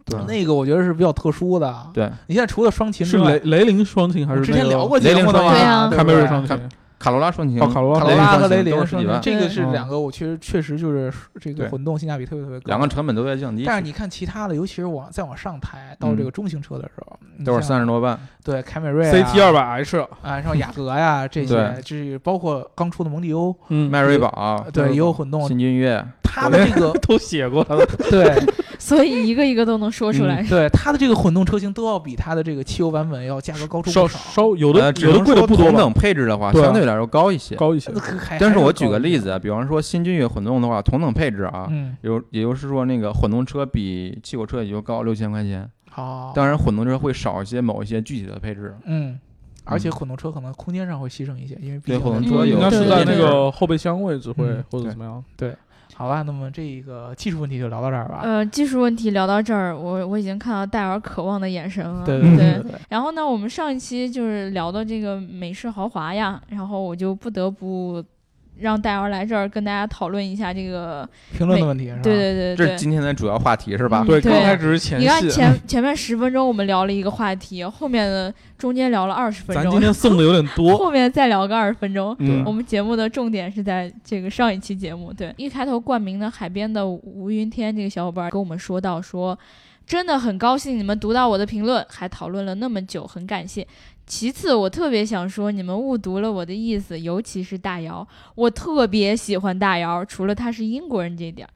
[SPEAKER 3] 对
[SPEAKER 2] 那个我觉得是比较特殊的。
[SPEAKER 4] 对，
[SPEAKER 2] 你现在除了双擎
[SPEAKER 3] 是雷，雷凌双擎还是
[SPEAKER 2] 之前聊过节目的嘛，
[SPEAKER 4] 雷凌双
[SPEAKER 1] 擎对啊
[SPEAKER 3] 凯美瑞双擎？
[SPEAKER 4] 卡罗拉双擎，
[SPEAKER 3] 哦卡罗拉
[SPEAKER 2] 和雷
[SPEAKER 4] 雷凌
[SPEAKER 2] 凌双擎，
[SPEAKER 4] 都是几万，
[SPEAKER 2] 这个是
[SPEAKER 3] 嗯
[SPEAKER 2] 两个我确实确实就是这个混动性价比特别特别高，
[SPEAKER 4] 两个成本都在降低，
[SPEAKER 2] 但是你看其他的，尤其是往再往上抬到这个中型车的时候，你
[SPEAKER 4] 都是三十多万。
[SPEAKER 2] 对凯美瑞、啊、
[SPEAKER 3] CT 二百 H，
[SPEAKER 2] 啊，像雅阁呀这些，
[SPEAKER 4] 对
[SPEAKER 2] 就是包括刚出的蒙迪欧，
[SPEAKER 3] 嗯，
[SPEAKER 4] 迈锐宝、
[SPEAKER 2] 对也有混动，
[SPEAKER 4] 新君越，
[SPEAKER 2] 它的这个 (laughs)
[SPEAKER 3] 都写过
[SPEAKER 2] 对
[SPEAKER 1] 所以一个一个都能说出来。
[SPEAKER 2] 对它的这个混动车型都要比它的这个汽油版本要价格高出少。
[SPEAKER 3] 稍有的
[SPEAKER 4] 呃，
[SPEAKER 3] 有的
[SPEAKER 4] 能
[SPEAKER 3] 贵的不多吧
[SPEAKER 4] 同等，配置的话，
[SPEAKER 3] 对啊
[SPEAKER 4] 相对来说高一些。
[SPEAKER 3] 高一些
[SPEAKER 4] 但是我举个例子，啊，比方说新君越混动的话，同等配置啊，
[SPEAKER 2] 嗯，
[SPEAKER 4] 有也就是说那个混动车比汽油车也就高六千块钱。
[SPEAKER 2] 好，
[SPEAKER 4] 当然，混动车会少一些某一些具体的配置。
[SPEAKER 2] 嗯，而且混动车可能空间上会牺牲一些，因为毕
[SPEAKER 4] 对
[SPEAKER 2] 竟
[SPEAKER 1] 嗯
[SPEAKER 4] 混动车有
[SPEAKER 3] 应该是
[SPEAKER 1] 对对
[SPEAKER 3] 在那个后备箱位置会
[SPEAKER 2] 嗯
[SPEAKER 3] 或者怎么样？
[SPEAKER 2] 好吧，那么这个技术问题就聊到这儿吧。
[SPEAKER 1] 呃，技术问题聊到这儿，我我已经看到戴尔渴望的眼神了。
[SPEAKER 2] 对
[SPEAKER 1] 对
[SPEAKER 2] 对，
[SPEAKER 1] 然后呢，我们上一期就是聊到这个美式豪华呀，然后我就不得不让戴尔来这儿跟大家讨论一下这个。
[SPEAKER 2] 评论的问题是吧？
[SPEAKER 1] 对对对
[SPEAKER 4] 这。今天的主要话题是吧？
[SPEAKER 3] 对，
[SPEAKER 1] 嗯对
[SPEAKER 3] 刚开始是前
[SPEAKER 1] 你看，前前面十分钟我们聊了一个话题，后面的中间聊了二十分钟
[SPEAKER 3] 咱今，天 (laughs) 送的有点多。
[SPEAKER 1] 后面再聊个二十分钟。
[SPEAKER 3] 嗯
[SPEAKER 1] 我们节目的重点是在这个上一期节目，对，一开头冠名的海边的吴云天这个小伙伴跟我们说到说，真的很高兴你们读到我的评论，还讨论了那么久，很感谢。其次，我特别想说，你们误读了我的意思，尤其是大姚，我特别喜欢大姚，除了他是英国人这点儿。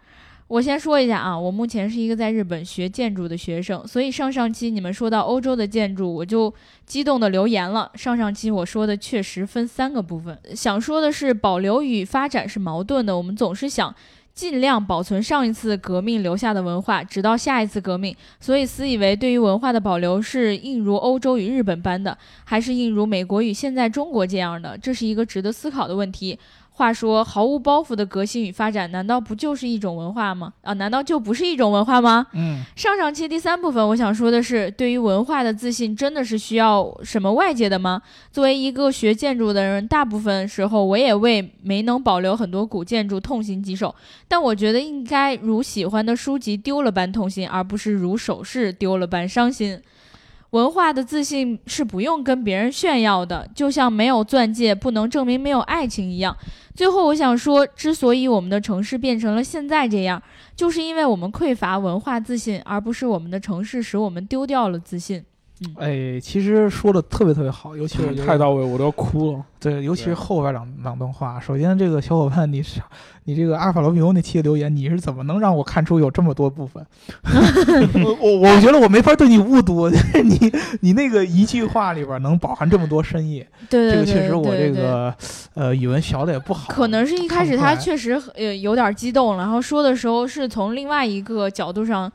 [SPEAKER 1] 我先说一下啊，我目前是一个在日本学建筑的学生，所以上上期你们说到欧洲的建筑，我就激动的留言了。上上期我说的确实分三个部分，想说的是保留与发展是矛盾的，我们总是想。尽量保存上一次革命留下的文化，直到下一次革命。所以，私以为对于文化的保留是应如欧洲与日本般的，还是应如美国与现在中国这样的？这是一个值得思考的问题。话说，毫无包袱的革新与发展，难道不就是一种文化吗？啊，难道就不是一种文化吗？
[SPEAKER 2] 嗯，
[SPEAKER 1] 上上期第三部分，我想说的是，对于文化的自信，真的是需要什么外界的吗？作为一个学建筑的人，大部分时候我也为没能保留很多古建筑痛心疾首。但我觉得应该如喜欢的书籍丢了般痛心，而不是如首饰丢了般伤心。文化的自信是不用跟别人炫耀的，就像没有钻戒不能证明没有爱情一样。最后，我想说，之所以我们的城市变成了现在这样，就是因为我们匮乏文化自信，而不是我们的城市使我们丢掉了自信。
[SPEAKER 2] 哎，其实说的特别特别好，尤其我觉得
[SPEAKER 3] 太到位，我都要哭了。
[SPEAKER 2] 对，尤其是后边两两段话。首先，这个小伙伴，你是你这个阿尔法罗密欧那期的留言，你是怎么能让我看出有这么多部分？(laughs) 我我我觉得我没法对你误读，(laughs) 你你那个一句话里边能饱含这么多深意，
[SPEAKER 1] 对对对，
[SPEAKER 2] 这个确实我
[SPEAKER 1] 对对
[SPEAKER 2] 这个呃语文学的也不好。
[SPEAKER 1] 可能是一开始他确实呃有点激动，然后说的时候是从另外一个角度上，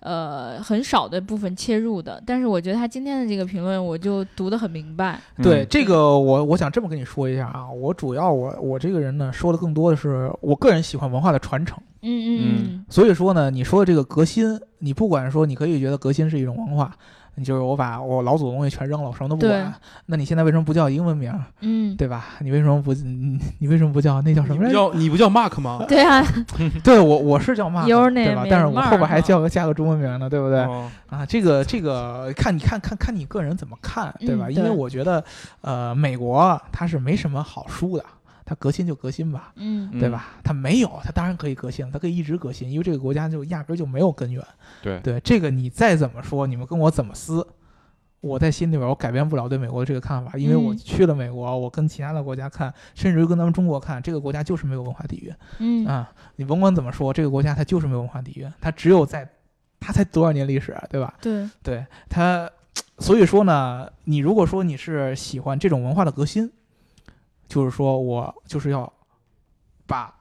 [SPEAKER 1] 呃很少的部分切入的。但是我觉得他今天的这个评论，我就读得很明白。
[SPEAKER 2] 对
[SPEAKER 4] 嗯
[SPEAKER 2] 这个我我想这么跟你说一下啊，我主要我我这个人呢说的更多的是我个人喜欢文化的传承。
[SPEAKER 1] 嗯嗯嗯
[SPEAKER 2] 所以说呢，你说的这个革新，你不管说，你可以觉得革新是一种文化，你就是我把我老祖的东西全扔了，我什么都不管。那你现在为什么不叫英文名，
[SPEAKER 1] 嗯，
[SPEAKER 2] 对吧？你为什么不你你为什么不叫那叫什
[SPEAKER 3] 你不
[SPEAKER 2] 么来着？
[SPEAKER 3] 叫你不叫 Mark 吗？(laughs)
[SPEAKER 1] 对啊，(laughs)
[SPEAKER 2] 对我我是叫 Mark，对吧但是我后边还叫个加个中文名呢，对不对？
[SPEAKER 3] 哦
[SPEAKER 2] 啊，这个这个看你看看看你个人怎么看，对吧？因为我觉得，呃，美国它是没什么好输的，它革新就革新吧。
[SPEAKER 1] 嗯
[SPEAKER 4] 嗯
[SPEAKER 2] 对吧？它没有，它当然可以革新，它可以一直革新，因为这个国家就压根儿就没有根源。
[SPEAKER 4] 对
[SPEAKER 2] 对，这个你再怎么说，你们跟我怎么撕，我在心里边我改变不了对美国的这个看法，因为我
[SPEAKER 1] 嗯
[SPEAKER 2] 去了美国，我跟其他的国家看，甚至于跟咱们中国看，这个国家就是没有文化底蕴
[SPEAKER 1] 嗯
[SPEAKER 2] 啊！你甭管怎么说，这个国家它就是没有文化底蕴，它只有在，它才多少年历史啊，对吧？
[SPEAKER 1] 对，
[SPEAKER 2] 对它，所以说呢，你如果说你是喜欢这种文化的革新，就是说我就是要把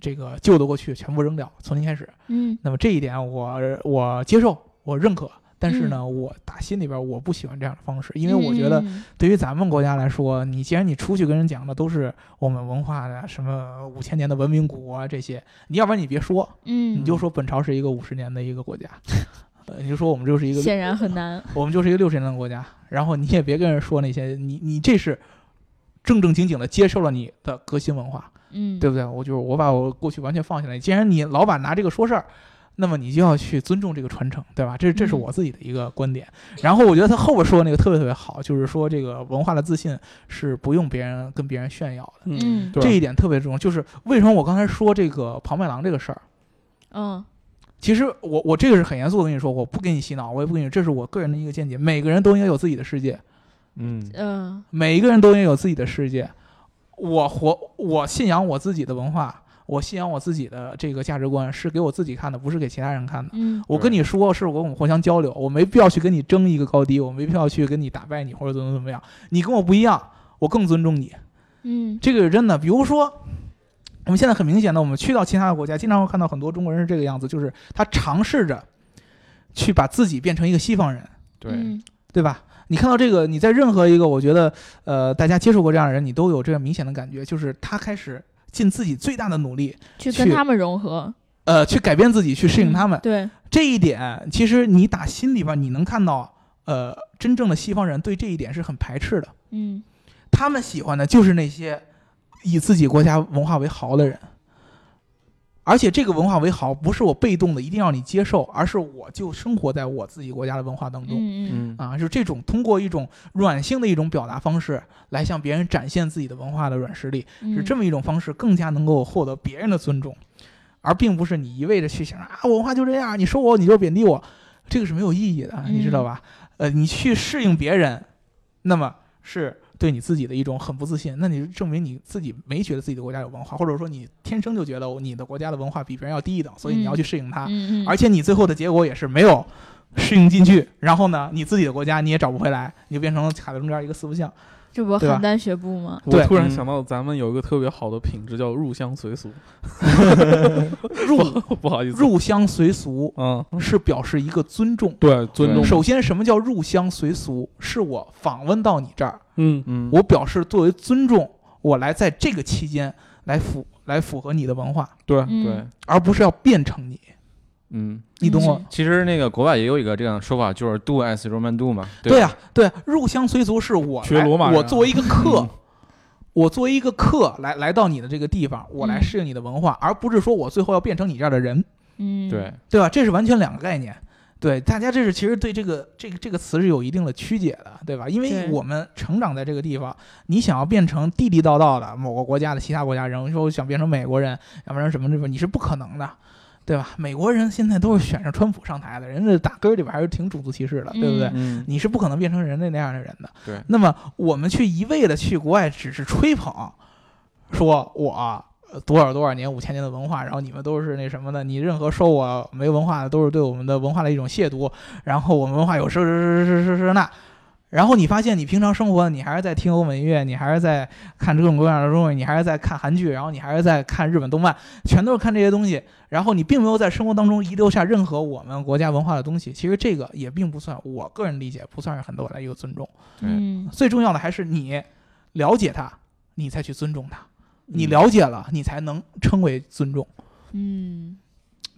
[SPEAKER 2] 这个旧的过去全部扔掉，重新开始。
[SPEAKER 1] 嗯
[SPEAKER 2] 那么这一点我我接受，我认可。但是呢，我打心里边我不喜欢这样的方式，因为我觉得
[SPEAKER 1] 嗯
[SPEAKER 2] 对于咱们国家来说，你既然你出去跟人讲的都是我们文化的什么五千年的文明古国啊这些，你要不然你别说，
[SPEAKER 1] 嗯，
[SPEAKER 2] 你就说本朝是一个五十年的一个国家，(laughs) 呃，你就说我们就是一个
[SPEAKER 1] 显然很难。
[SPEAKER 2] 我们就是一个六十年的国家，然后你也别跟人说那些，你你这是正正经经的接受了你的革新文化，
[SPEAKER 1] 嗯，
[SPEAKER 2] 对不对？我就是我把我过去完全放下来。既然你老板拿这个说事儿，那么你就要去尊重这个传承，对吧？这这是
[SPEAKER 1] 嗯
[SPEAKER 2] 我自己的一个观点。然后我觉得他后边说的那个特别特别好，就是说这个文化的自信是不用别人跟别人炫耀的，
[SPEAKER 1] 嗯
[SPEAKER 2] 这一点特别重要。就是为什么我刚才说这个庞麦郎这个事儿。
[SPEAKER 1] 嗯
[SPEAKER 2] 其实我我这个是很严肃的跟你说，我不给你洗脑，我也不给你，这是我个人的一个见解。每个人都应该有自己的世界，
[SPEAKER 4] 嗯
[SPEAKER 1] 嗯
[SPEAKER 2] 每一个人都应该有自己的世界。我活，我信仰我自己的文化，我信仰我自己的这个价值观，是给我自己看的，不是给其他人看的。
[SPEAKER 1] 嗯
[SPEAKER 2] 我跟你说，是我们互相交流，我没必要去跟你争一个高低，我没必要去跟你打败你或者怎么怎么样。你跟我不一样，我更尊重你。
[SPEAKER 1] 嗯
[SPEAKER 2] 这个是真的。比如说，我们现在很明显的，我们去到其他的国家，经常会看到很多中国人是这个样子，就是他尝试着去把自己变成一个西方人。
[SPEAKER 4] 对，
[SPEAKER 1] 嗯
[SPEAKER 2] 对吧？你看到这个，你在任何一个我觉得呃大家接触过这样的人，你都有这个明显的感觉，就是他开始尽自己最大的努力，去
[SPEAKER 1] 去跟他们融合，
[SPEAKER 2] 呃，去改变自己，去适应他们。
[SPEAKER 1] 对，
[SPEAKER 2] 这一点，其实你打心里边你能看到，呃，真正的西方人对这一点是很排斥的，
[SPEAKER 1] 嗯
[SPEAKER 2] 他们喜欢的就是那些以自己国家文化为豪的人。而且这个文化为豪，不是我被动的一定要你接受，而是我就生活在我自己国家的文化当中。啊，就这种通过一种软性的一种表达方式来向别人展现自己的文化的软实力，
[SPEAKER 1] 嗯，
[SPEAKER 2] 是这么一种方式，更加能够获得别人的尊重，而并不是你一味的去想啊，我文化就这样，你说我你就贬低我，这个是没有意义的，你知道吧？呃，你去适应别人，那么是对你自己的一种很不自信，那你就证明你自己没觉得自己的国家有文化，或者说你天生就觉得你的国家的文化比别人要低一等，所以你要去适应它。而且你最后的结果也是没有适应进去，然后呢，你自己的国家你也找不回来，你就变成了卡在中间一个四不像。
[SPEAKER 1] 这不邯郸学步吗？
[SPEAKER 3] 我
[SPEAKER 2] 对。
[SPEAKER 3] 突然
[SPEAKER 4] 嗯。
[SPEAKER 3] 想到，咱们有一个特别好的品质叫入乡随俗，
[SPEAKER 2] 入 (laughs)
[SPEAKER 3] 不好意思，
[SPEAKER 2] 入乡随俗
[SPEAKER 3] 嗯，
[SPEAKER 2] 是表示一个尊重。
[SPEAKER 3] 对，尊重，
[SPEAKER 2] 首先，什么叫入乡随俗？是我访问到你这儿，
[SPEAKER 3] 嗯，
[SPEAKER 4] 嗯，
[SPEAKER 2] 我表示作为尊重，我来在这个期间来符来符合你的文化，
[SPEAKER 3] 对，
[SPEAKER 1] 嗯。
[SPEAKER 4] 对，
[SPEAKER 2] 而不是要变成你。
[SPEAKER 4] 嗯，
[SPEAKER 2] 你懂我？
[SPEAKER 1] 嗯
[SPEAKER 4] 其实那个国外也有一个这样的说法，就是 do as Roman do 嘛。
[SPEAKER 2] 对呀、
[SPEAKER 4] 吧
[SPEAKER 2] 对，入乡随俗是我来
[SPEAKER 3] 学罗马人啊
[SPEAKER 2] 我作为一个客，
[SPEAKER 4] 嗯 (laughs)
[SPEAKER 2] 我作为一个客来来到你的这个地方，我来
[SPEAKER 1] 嗯
[SPEAKER 2] 适应你的文化，而不是说我最后要变成你这样的人，
[SPEAKER 1] 嗯，
[SPEAKER 4] 对，
[SPEAKER 2] 对吧？这是完全两个概念。对，大家这是其实对这个这个这个词是有一定的曲解的，对吧？因为我们成长在这个地方，你想要变成地地道道的某个国家的其他国家人，说我想变成美国人，要不然什么什么，你是不可能的，对吧？美国人现在都是选上川普上台的，人家打根儿里边还是挺种族歧视的，对不对？
[SPEAKER 4] 嗯，
[SPEAKER 2] 你是不可能变成人类那样的人的。
[SPEAKER 4] 对
[SPEAKER 2] 那么我们去一味的去国外，只是吹捧，说我呃多少多少年五千年的文化，然后你们都是那什么的，你任何说我没文化的，都是对我们的文化的一种亵渎。然后我们文化有是是是是是那。然后你发现，你平常生活，你还是在听欧美音乐，你还是在看各种各样的东西，你还是在看韩剧，然后你还是在看日本动漫，全都是看这些东西。然后你并没有在生活当中遗留下任何我们国家文化的东西。其实这个也并不算，我个人理解不算是很多的一个尊重。
[SPEAKER 1] 嗯
[SPEAKER 2] 最重要的还是你了解他，你才去尊重他。你
[SPEAKER 4] 嗯
[SPEAKER 2] 了解了，你才能称为尊重，
[SPEAKER 1] 嗯，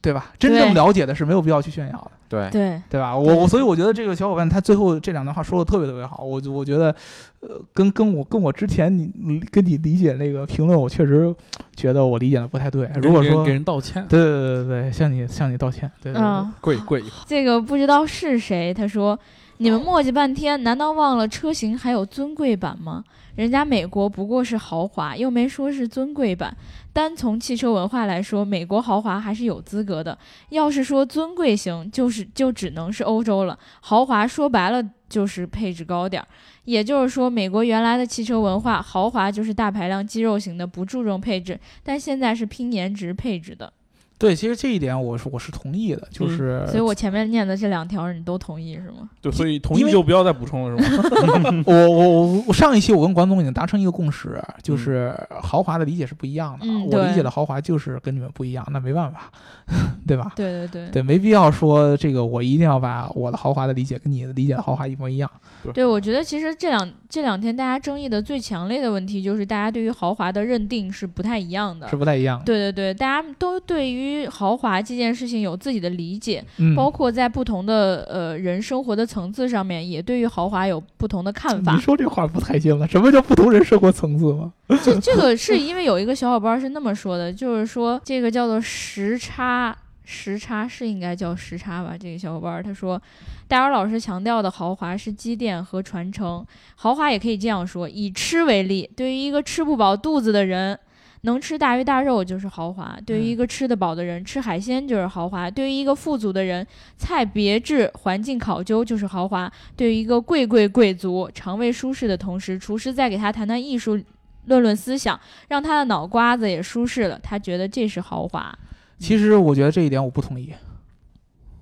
[SPEAKER 2] 对吧？真正了解的是没有必要去炫耀的，
[SPEAKER 4] 对，
[SPEAKER 1] 对，
[SPEAKER 2] 对吧？我我所以我觉得这个小伙伴他最后这两段话说的特别特别好，我就我觉得，呃，跟跟我跟我之前你你跟你理解那个评论，我确实觉得我理解的不太对。如果说
[SPEAKER 3] 给人给人道歉，
[SPEAKER 2] 对对对对对，向你向你道歉，对对对。
[SPEAKER 1] 嗯，
[SPEAKER 3] 跪跪，
[SPEAKER 1] 这个不知道是谁，他说：“你们磨叽半天，难道忘了车型还有尊贵版吗？人家美国不过是豪华，又没说是尊贵版。单从汽车文化来说，美国豪华还是有资格的。要是说尊贵型，就是就只能是欧洲了。豪华说白了就是配置高点儿。也就是说，美国原来的汽车文化，豪华就是大排量肌肉型的，不注重配置，但现在是拼颜值配置的。
[SPEAKER 2] 对，其实这一点我是我是同意的，就是、
[SPEAKER 1] 所以我前面念的这两条你都同意是吗？
[SPEAKER 3] 对，所以同意就不要再补充了，是吗？(laughs) (laughs)
[SPEAKER 2] 我我我我上一期我跟管总已经达成一个共识，就是豪华的理解是不一样的。我理解的豪华就是跟你们不一样，那没办法，(laughs) 对吧？
[SPEAKER 1] 对对对。
[SPEAKER 2] 对，没必要说这个我一定要把我的豪华的理解跟你的理解的豪华一模一样。
[SPEAKER 1] 对，我觉得其实这两这两天大家争议的最强烈的问题，就是大家对于豪华的认定是不太一样的
[SPEAKER 2] 是。不太一样的。
[SPEAKER 1] 对对对，大家都对于豪华这件事情有自己的理解，
[SPEAKER 2] 嗯，
[SPEAKER 1] 包括在不同的呃人生活的层次上面，也对于豪华有不同的看法
[SPEAKER 2] 你。说这话不太行了。什么叫不同人生活层次吗？
[SPEAKER 1] 这这个是因为有一个小伙伴是那么说的，就是说这个叫做时差，时差是应该叫时差吧？这个小伙伴他说，戴尔老师强调的豪华是积淀和传承，豪华也可以这样说，以吃为例，对于一个吃不饱肚子的人。能吃大鱼大肉就是豪华，对于一个吃得饱的人，吃海鲜就是豪华；对于一个富足的人，菜别致、环境考究就是豪华；对于一个贵贵贵族，肠胃舒适的同时，厨师再给他谈谈艺术、论论思想，让他的脑瓜子也舒适了，他觉得这是豪华。
[SPEAKER 2] 其实我觉得这一点我不同意，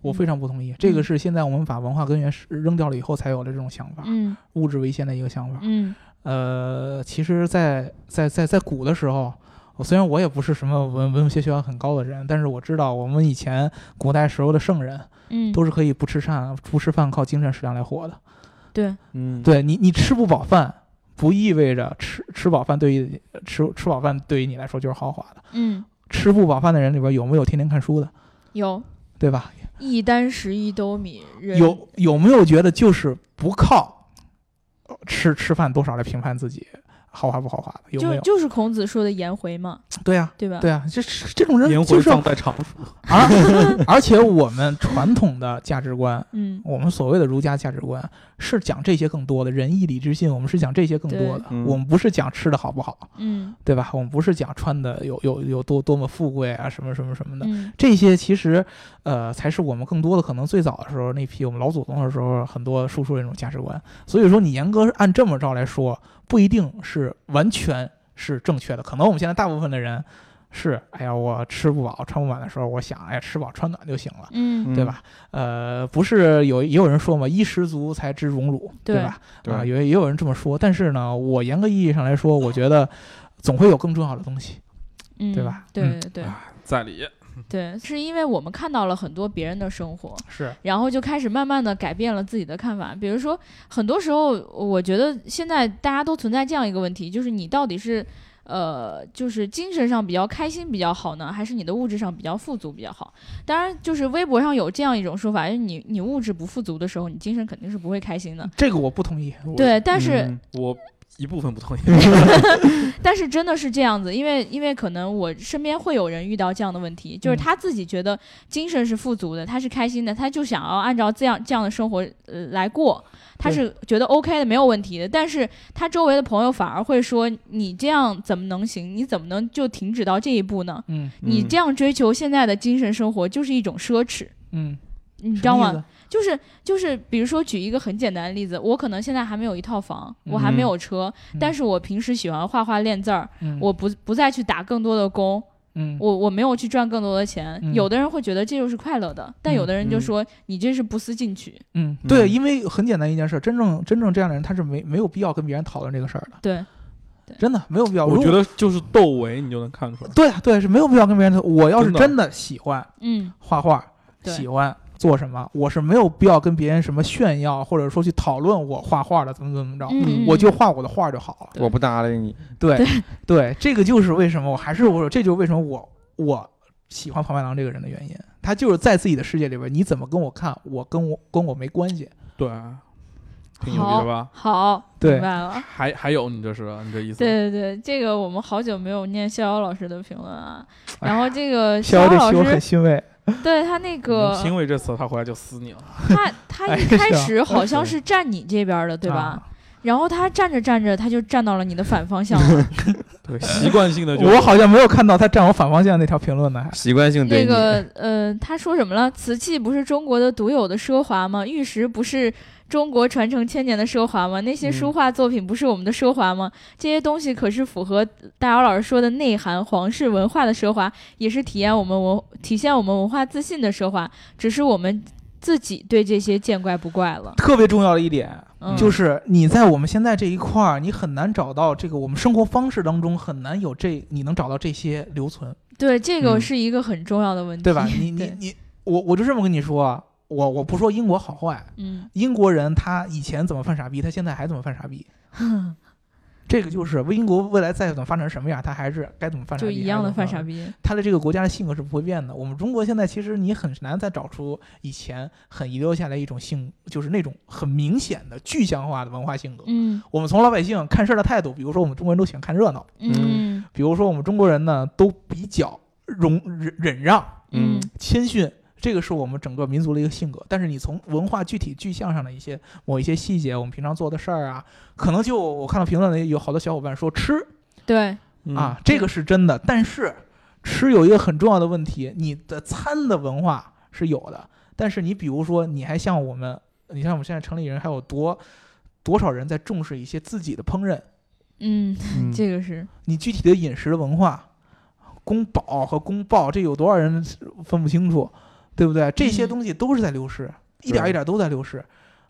[SPEAKER 2] 我非
[SPEAKER 1] 嗯。
[SPEAKER 2] 常不同意。这个是现在我们把文化根源是扔掉了以后才有的这种想法，
[SPEAKER 1] 嗯。
[SPEAKER 2] 物质为先的一个想法。
[SPEAKER 1] 嗯
[SPEAKER 2] 呃，其实在，在在在古的时候，我虽然我也不是什么文文学修养很高的人，但是我知道我们以前古代时候的圣人
[SPEAKER 1] 嗯，
[SPEAKER 2] 都是可以不吃饭不吃饭靠精神食粮来活的。
[SPEAKER 1] 对，
[SPEAKER 4] 嗯，
[SPEAKER 2] 对你，你吃不饱饭，不意味着吃吃饱饭对于吃吃饱饭对于你来说就是豪华的。
[SPEAKER 1] 嗯
[SPEAKER 2] 吃不饱饭的人里边有没有天天看书的，
[SPEAKER 1] 有
[SPEAKER 2] 对吧？
[SPEAKER 1] 一箪食一兜米，
[SPEAKER 2] 有有没有觉得就是不靠呃吃吃饭多少来评判自己豪华不豪华的？有没有？
[SPEAKER 1] 就就是孔子说的颜回嘛，(tsk)
[SPEAKER 2] 对呀、
[SPEAKER 1] 对吧？
[SPEAKER 2] 对啊、这是这种人
[SPEAKER 3] 颜回
[SPEAKER 2] 就是要
[SPEAKER 3] 葬在常熟，(laughs)
[SPEAKER 2] 而而且我们传统的价值观，
[SPEAKER 1] 嗯
[SPEAKER 2] 我们所谓的儒家价值观是讲这些更多的仁义礼智信，我们是讲这些更多的我们不是讲吃的好不好，
[SPEAKER 1] 嗯
[SPEAKER 2] 对吧？我们不是讲穿的有有有多多么富贵啊，什么什么什么的。
[SPEAKER 1] 嗯
[SPEAKER 2] 这些其实，呃，才是我们更多的可能最早的时候那批我们老祖宗的时候，很多输出的那种价值观。所以说，你严格按这么着来说，不一定是完全是正确的。可能我们现在大部分的人是，哎呀，我吃不饱穿不暖的时候，我想，哎呀，吃饱穿暖就行了。
[SPEAKER 1] 嗯，
[SPEAKER 2] 对吧？呃，不是有也有人说嘛，衣食足才知荣辱，对
[SPEAKER 1] 对
[SPEAKER 2] 吧？
[SPEAKER 4] 对
[SPEAKER 2] 啊，也也有人这么说。但是呢，我严格意义上来说，我觉得总会有更重要的东西。
[SPEAKER 1] 嗯
[SPEAKER 2] 对吧
[SPEAKER 1] 对对
[SPEAKER 3] 在理。(laughs)
[SPEAKER 1] 对，是因为我们看到了很多别人的生活，
[SPEAKER 2] 是，
[SPEAKER 1] 然后就开始慢慢的改变了自己的看法。比如说，很多时候我觉得现在大家都存在这样一个问题，就是你到底是。呃，就是精神上比较开心比较好呢，还是你的物质上比较富足比较好？当然，就是微博上有这样一种说法，就是你你物质不富足的时候，你精神肯定是不会开心的。
[SPEAKER 2] 这个我不同意。
[SPEAKER 1] 对，但是、
[SPEAKER 4] 嗯
[SPEAKER 3] 我一部分不同意。(laughs)
[SPEAKER 1] 但是真的是这样子，因为因为可能我身边会有人遇到这样的问题，就是
[SPEAKER 2] 嗯
[SPEAKER 1] 他自己觉得精神是富足的，他是开心的，他就想要按照这样这样的生活呃来过，他是觉得 OK 的，没有问题的。但是他周围的朋友反而会说，你这样怎么能行？你怎么能就停止到这一步呢？
[SPEAKER 2] 嗯
[SPEAKER 4] 嗯
[SPEAKER 1] 你这样追求现在的精神生活就是一种奢侈，
[SPEAKER 2] 嗯，
[SPEAKER 1] 你知道吗？就是就是，比如说举一个很简单的例子，我可能现在还没有一套房，我还没有车，
[SPEAKER 2] 嗯
[SPEAKER 1] 但是我平时喜欢画画练字儿，
[SPEAKER 2] 嗯
[SPEAKER 1] 我不不再去打更多的工，
[SPEAKER 2] 嗯
[SPEAKER 1] 我我没有去赚更多的钱。
[SPEAKER 2] 嗯
[SPEAKER 1] 有的人会觉得这就是快乐的，但有的人就
[SPEAKER 4] 嗯
[SPEAKER 1] 说你这是不思进取。
[SPEAKER 2] 嗯，对，
[SPEAKER 4] 嗯
[SPEAKER 2] 因为很简单一件事，真正真正这样的人，他是没没有必要跟别人讨论这个事儿的，
[SPEAKER 1] 对，
[SPEAKER 2] 真的没有必要。
[SPEAKER 3] 我觉得就是窦唯，你就能看出来。
[SPEAKER 2] 对啊对是没有必要跟别人。我要是
[SPEAKER 3] 真的
[SPEAKER 2] 喜欢
[SPEAKER 1] 嗯
[SPEAKER 2] 画画，喜欢做什么，我是没有必要跟别人什么炫耀，或者说去讨论我画画的怎么怎么着，
[SPEAKER 1] 嗯，
[SPEAKER 2] 我就画我的画就好了。
[SPEAKER 4] 我不搭理你，
[SPEAKER 2] 对对，这个就是为什么我还是我说，这就是为什么我我喜欢庞麦郎这个人的原因。他就是在自己的世界里边，你怎么跟我看，我跟我跟我没关系。
[SPEAKER 3] 对，挺牛逼的吧？
[SPEAKER 1] 好，
[SPEAKER 2] 对
[SPEAKER 1] 明白了。
[SPEAKER 3] 还还有你这是你这意思？
[SPEAKER 1] 对对对，这个我们好久没有念逍遥老师的评论啊。
[SPEAKER 2] 哎
[SPEAKER 1] 然后这个
[SPEAKER 2] 逍遥这
[SPEAKER 1] 老
[SPEAKER 2] 期我很，欣慰。(laughs)
[SPEAKER 1] 对他那个
[SPEAKER 3] 因为这次，他回来就撕你了。
[SPEAKER 1] 他他 (laughs)
[SPEAKER 2] 哎
[SPEAKER 1] 一开始好像是站你这边的，对吧？
[SPEAKER 2] 啊
[SPEAKER 1] 然后他站着站着，他就站到了你的反方向了。(laughs)
[SPEAKER 3] 对，(laughs) 习惯性的就
[SPEAKER 2] 我好像没有看到他站我反方向那条评论呢。还
[SPEAKER 4] 习惯性对。
[SPEAKER 1] 那个呃，他说什么了？瓷器不是中国的独有的奢华吗？玉石不是中国传承千年的奢华吗？那些书
[SPEAKER 3] 嗯
[SPEAKER 1] 画作品不是我们的奢华吗？这些东西可是符合大姚老师说的内涵皇室文化的奢华，也是体验我们文体现我们文化自信的奢华。只是我们自己对这些见怪不怪了。
[SPEAKER 2] 特别重要的一点
[SPEAKER 1] 嗯，
[SPEAKER 2] 就是你在我们现在这一块儿，你很难找到这个我们生活方式当中很难有这你能找到这些留存，
[SPEAKER 1] 对，这个
[SPEAKER 4] 嗯。
[SPEAKER 1] 是一个很重要的问题，
[SPEAKER 2] 对吧？你你你，我我就这么跟你说啊，我我不说英国好坏，
[SPEAKER 1] 嗯，
[SPEAKER 2] 英国人他以前怎么犯傻逼，他现在还怎么犯傻逼。(laughs) 这个就是英国未来再怎么发展成什么样，他还是该怎么犯傻逼，
[SPEAKER 1] 就一样的犯傻
[SPEAKER 2] 逼。
[SPEAKER 1] 逼。
[SPEAKER 2] 他的这个国家的性格是不会变的。我们中国现在其实你很难再找出以前很遗留下来一种性，就是那种很明显的具象化的文化性格。
[SPEAKER 1] 嗯
[SPEAKER 2] 我们从老百姓看事儿的态度，比如说我们中国人都喜欢看热闹，
[SPEAKER 1] 嗯
[SPEAKER 2] 比如说我们中国人呢都比较容忍忍让、
[SPEAKER 1] 嗯
[SPEAKER 2] 谦逊，这个是我们整个民族的一个性格。但是你从文化具体具象上的一些某一些细节，我们平常做的事儿啊，可能就我看到评论里有好多小伙伴说吃
[SPEAKER 1] 对，
[SPEAKER 3] 嗯
[SPEAKER 2] 啊，这个是真的，但是吃有一个很重要的问题，你的餐的文化是有的，但是你比如说，你还像我们，你像我们现在城里人还有多多少人在重视一些自己的烹饪，
[SPEAKER 1] 嗯，(laughs)
[SPEAKER 4] 嗯
[SPEAKER 1] 这个是
[SPEAKER 2] 你具体的饮食的文化，宫保和宫爆，这有多少人分不清楚，对不对？这些
[SPEAKER 1] 嗯
[SPEAKER 2] 东西都是在流失，一点
[SPEAKER 4] 对
[SPEAKER 2] 一点都在流失，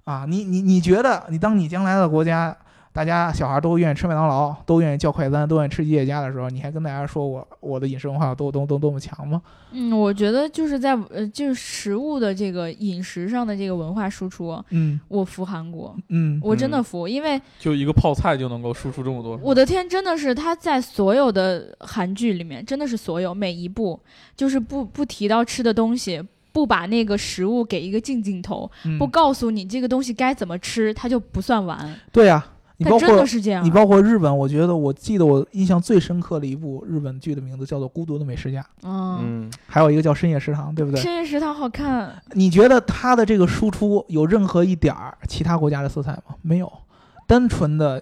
[SPEAKER 2] 啊，你你你觉得，你当你将来的国家，大家小孩都愿意吃麦当劳，都愿意叫快餐，都愿意吃吉野家的时候，你还跟大家说我我的饮食文化有多多多多么强吗？
[SPEAKER 1] 嗯，我觉得就是在呃，就是食物的这个饮食上的这个文化输出，
[SPEAKER 2] 嗯
[SPEAKER 1] 我服韩国，
[SPEAKER 2] 嗯
[SPEAKER 1] 我真的
[SPEAKER 4] 嗯
[SPEAKER 1] 服，因为
[SPEAKER 3] 就一个泡菜就能够输出这么多。
[SPEAKER 1] 我的天，真的是他在所有的韩剧里面，真的是所有每一部，就是不不提到吃的东西，不把那个食物给一个近镜头，
[SPEAKER 2] 嗯
[SPEAKER 1] 不告诉你这个东西该怎么吃，它就不算完。
[SPEAKER 2] 对呀、你包
[SPEAKER 1] 它真的
[SPEAKER 2] 括
[SPEAKER 1] 是这样啊。
[SPEAKER 2] 你包括日本，我觉得我记得我印象最深刻的一部日本剧的名字叫做《孤独的美食家》，
[SPEAKER 1] 嗯，
[SPEAKER 4] 嗯，
[SPEAKER 2] 还有一个叫《深夜食堂》，对不对？
[SPEAKER 1] 深夜食堂好看，
[SPEAKER 2] 你觉得它的这个输出有任何一点儿其他国家的色彩吗？没有，单纯的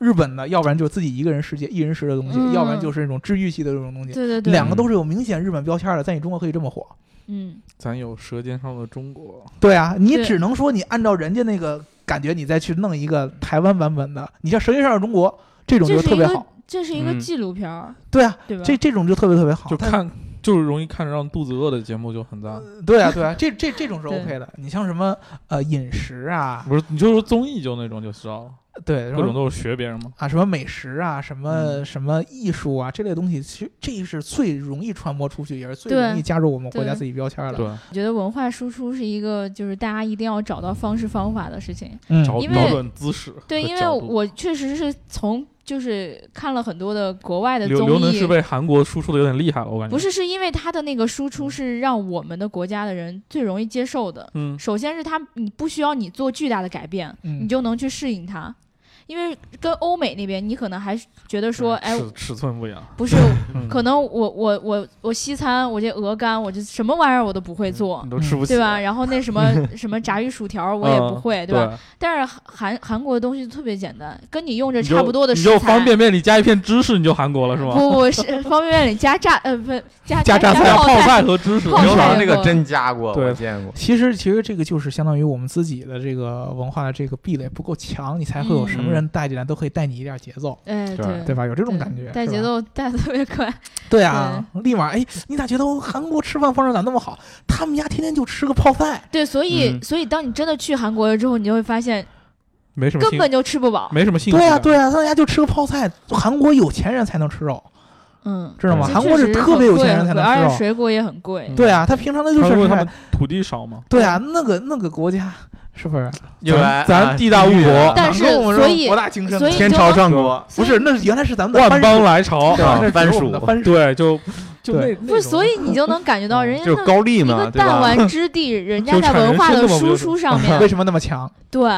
[SPEAKER 2] 日本的，要不然就是自己一个人世界、一人食的东西，
[SPEAKER 1] 嗯
[SPEAKER 2] 要不然就是那种治愈系的这种东西。
[SPEAKER 1] 对对对，
[SPEAKER 2] 两个都是有明显日本标签的，在你中国可以这么火。
[SPEAKER 1] 嗯，
[SPEAKER 3] 咱有《舌尖上的中国
[SPEAKER 2] 对啊，你
[SPEAKER 1] 对
[SPEAKER 2] 只能说你按照人家那个感觉，你再去弄一个台湾版本的。你像《舌尖上的中国》这种就是特别好。
[SPEAKER 1] 这是一个
[SPEAKER 4] 嗯
[SPEAKER 1] 纪录片儿，
[SPEAKER 2] 对啊，
[SPEAKER 1] 对吧？
[SPEAKER 2] 这这种就特别特别好。但
[SPEAKER 3] 就看就是容易看着让肚子饿的节目就很赞。
[SPEAKER 2] 对啊对啊，这这这种是
[SPEAKER 1] 对
[SPEAKER 2] OK 的。你像什么呃饮食啊，
[SPEAKER 3] 不是，你就说综艺就那种就知道了，
[SPEAKER 2] 对，
[SPEAKER 3] 各种都是学别人嘛。
[SPEAKER 2] 啊，什么美食啊，什么、
[SPEAKER 3] 嗯
[SPEAKER 2] 什么艺术啊，这类东西，其实这是最容易传播出去，也是最容易加入我们国家自己标签的。
[SPEAKER 3] 对，
[SPEAKER 1] 我觉得文化输出是一个就是大家一定要找到方式方法的事情。
[SPEAKER 2] 嗯，
[SPEAKER 3] 找
[SPEAKER 1] 因为
[SPEAKER 3] 找准姿势
[SPEAKER 1] 对，因为我确实是从就是看了很多的国外的综艺
[SPEAKER 3] 刘能是，被韩国输出的有点厉害了，我感觉。
[SPEAKER 1] 不，是是因为他的那个输出是让我们的国家的人最容易接受的。
[SPEAKER 3] 嗯，
[SPEAKER 1] 首先是他，你不需要你做巨大的改变，
[SPEAKER 2] 嗯
[SPEAKER 1] 你就能去适应它。因为跟欧美那边，你可能还是觉得说，哎，
[SPEAKER 3] 尺尺寸不一样。
[SPEAKER 1] 不是，(laughs)
[SPEAKER 3] 嗯
[SPEAKER 1] 可能我我我我西餐，我这鹅肝，我这什么玩意儿我都不会做
[SPEAKER 3] 你，都吃不起，
[SPEAKER 1] 对吧？？然后那什么 (laughs) 什么炸鱼薯条我也不会，对吧？
[SPEAKER 3] 吧？
[SPEAKER 1] 但是韩韩国的东西特别简单，跟你用着差不多的
[SPEAKER 3] 你
[SPEAKER 1] 食材。
[SPEAKER 3] 就方便面里加一片芝士，你就韩国了是吗？
[SPEAKER 1] 不不是方便面里加炸呃不加
[SPEAKER 2] 加榨菜
[SPEAKER 3] 泡
[SPEAKER 1] 菜，
[SPEAKER 3] 和芝士，
[SPEAKER 1] 泡
[SPEAKER 4] 牛郎那个真加过，
[SPEAKER 3] 对
[SPEAKER 4] 我见过。
[SPEAKER 2] 其实其实这个就是相当于我们自己的这个文化的这个壁垒不够强，你才会有什么人带进来都可以带你一点节奏，
[SPEAKER 1] 哎
[SPEAKER 4] 对
[SPEAKER 1] 对
[SPEAKER 2] 对吧？有这种感觉，
[SPEAKER 1] 带节。奏带的特别快。(laughs)
[SPEAKER 2] 对啊，立马哎，你咋觉得韩国吃饭方式咋那么好？他们家天天就吃个泡菜。
[SPEAKER 1] 对，所以、
[SPEAKER 4] 嗯
[SPEAKER 1] 所以当你真的去韩国了之后，你就会发现
[SPEAKER 3] 没什么，
[SPEAKER 1] 根本就吃不饱。
[SPEAKER 3] 没什么兴趣
[SPEAKER 2] 对啊，对啊，他们家就吃个泡菜。韩国有钱人才能吃肉，
[SPEAKER 1] 嗯，
[SPEAKER 2] 知道吗？韩国是特别有钱人才能吃肉。
[SPEAKER 1] 水果也很贵。
[SPEAKER 3] 嗯
[SPEAKER 2] 对啊，他平常的就是是
[SPEAKER 3] 他们土地少嘛，
[SPEAKER 2] 对啊，那个那个国家是不是？
[SPEAKER 4] 又
[SPEAKER 3] 咱地大物博
[SPEAKER 1] 但是所以
[SPEAKER 2] 国大精深，
[SPEAKER 4] 天朝上国，
[SPEAKER 2] 不是，那是原来是咱们的
[SPEAKER 3] 万邦来朝，
[SPEAKER 2] 对，
[SPEAKER 4] 啊
[SPEAKER 2] 那是
[SPEAKER 4] 番
[SPEAKER 2] 我们的
[SPEAKER 4] 薯
[SPEAKER 2] 番薯。
[SPEAKER 3] 对，就 (laughs) 就那
[SPEAKER 2] 对
[SPEAKER 1] 不是，所以你就能感觉到人家
[SPEAKER 4] 就
[SPEAKER 1] 是
[SPEAKER 4] 高丽嘛，
[SPEAKER 1] 一个？弹丸之地，人家在文化的输出上 (laughs) 面
[SPEAKER 2] 为，什么那么强？
[SPEAKER 1] 对，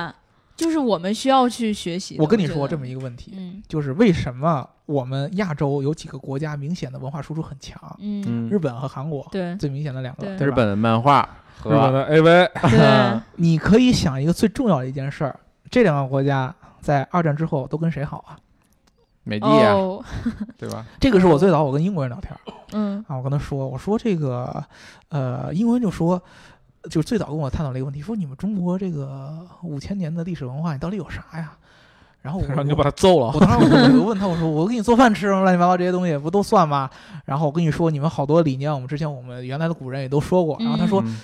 [SPEAKER 1] 就是我们需要去学习的。
[SPEAKER 2] 我跟你说这么一个问题，
[SPEAKER 1] 嗯
[SPEAKER 2] 就是为什么我们亚洲有几个国家明显的文化输出很强？
[SPEAKER 1] 嗯，
[SPEAKER 4] 嗯，
[SPEAKER 2] 日本和韩国
[SPEAKER 1] 对
[SPEAKER 2] 最明显的两个？
[SPEAKER 4] 日本的漫画和
[SPEAKER 3] 日本的 AV，
[SPEAKER 1] 对，(laughs) (laughs)
[SPEAKER 2] 你可以想一个最重要的一件事儿，这两个国家在二战之后都跟谁好啊？
[SPEAKER 4] 美帝啊，
[SPEAKER 1] 哦，(laughs)
[SPEAKER 4] 对吧？
[SPEAKER 2] 这个是我最早我跟英国人聊天儿
[SPEAKER 1] 嗯
[SPEAKER 2] 啊，我跟他说，我说这个，呃，英国人就说，就是最早跟我探讨了一个问题，说你们中国这个五千年的历史文化，你到底有啥呀？然后我
[SPEAKER 3] 然后你就把他揍了
[SPEAKER 2] 我。当时我就问他，我说我给你做饭吃，乱七八糟这些东西不都算吗？然后我跟你说，你们好多理念，我们之前我们原来的古人也都说过。然后他说，
[SPEAKER 4] 嗯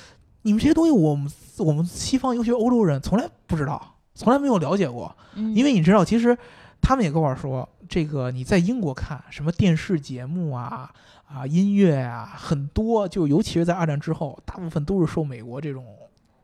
[SPEAKER 2] 你们这些东西，我们我们西方尤其是欧洲人从来不知道，从来没有了解过。
[SPEAKER 1] 嗯，
[SPEAKER 2] 因为你知道，其实他们也跟我说，这个你在英国看什么电视节目啊啊音乐啊，很多就尤其是在二战之后，大部分都是受美国这种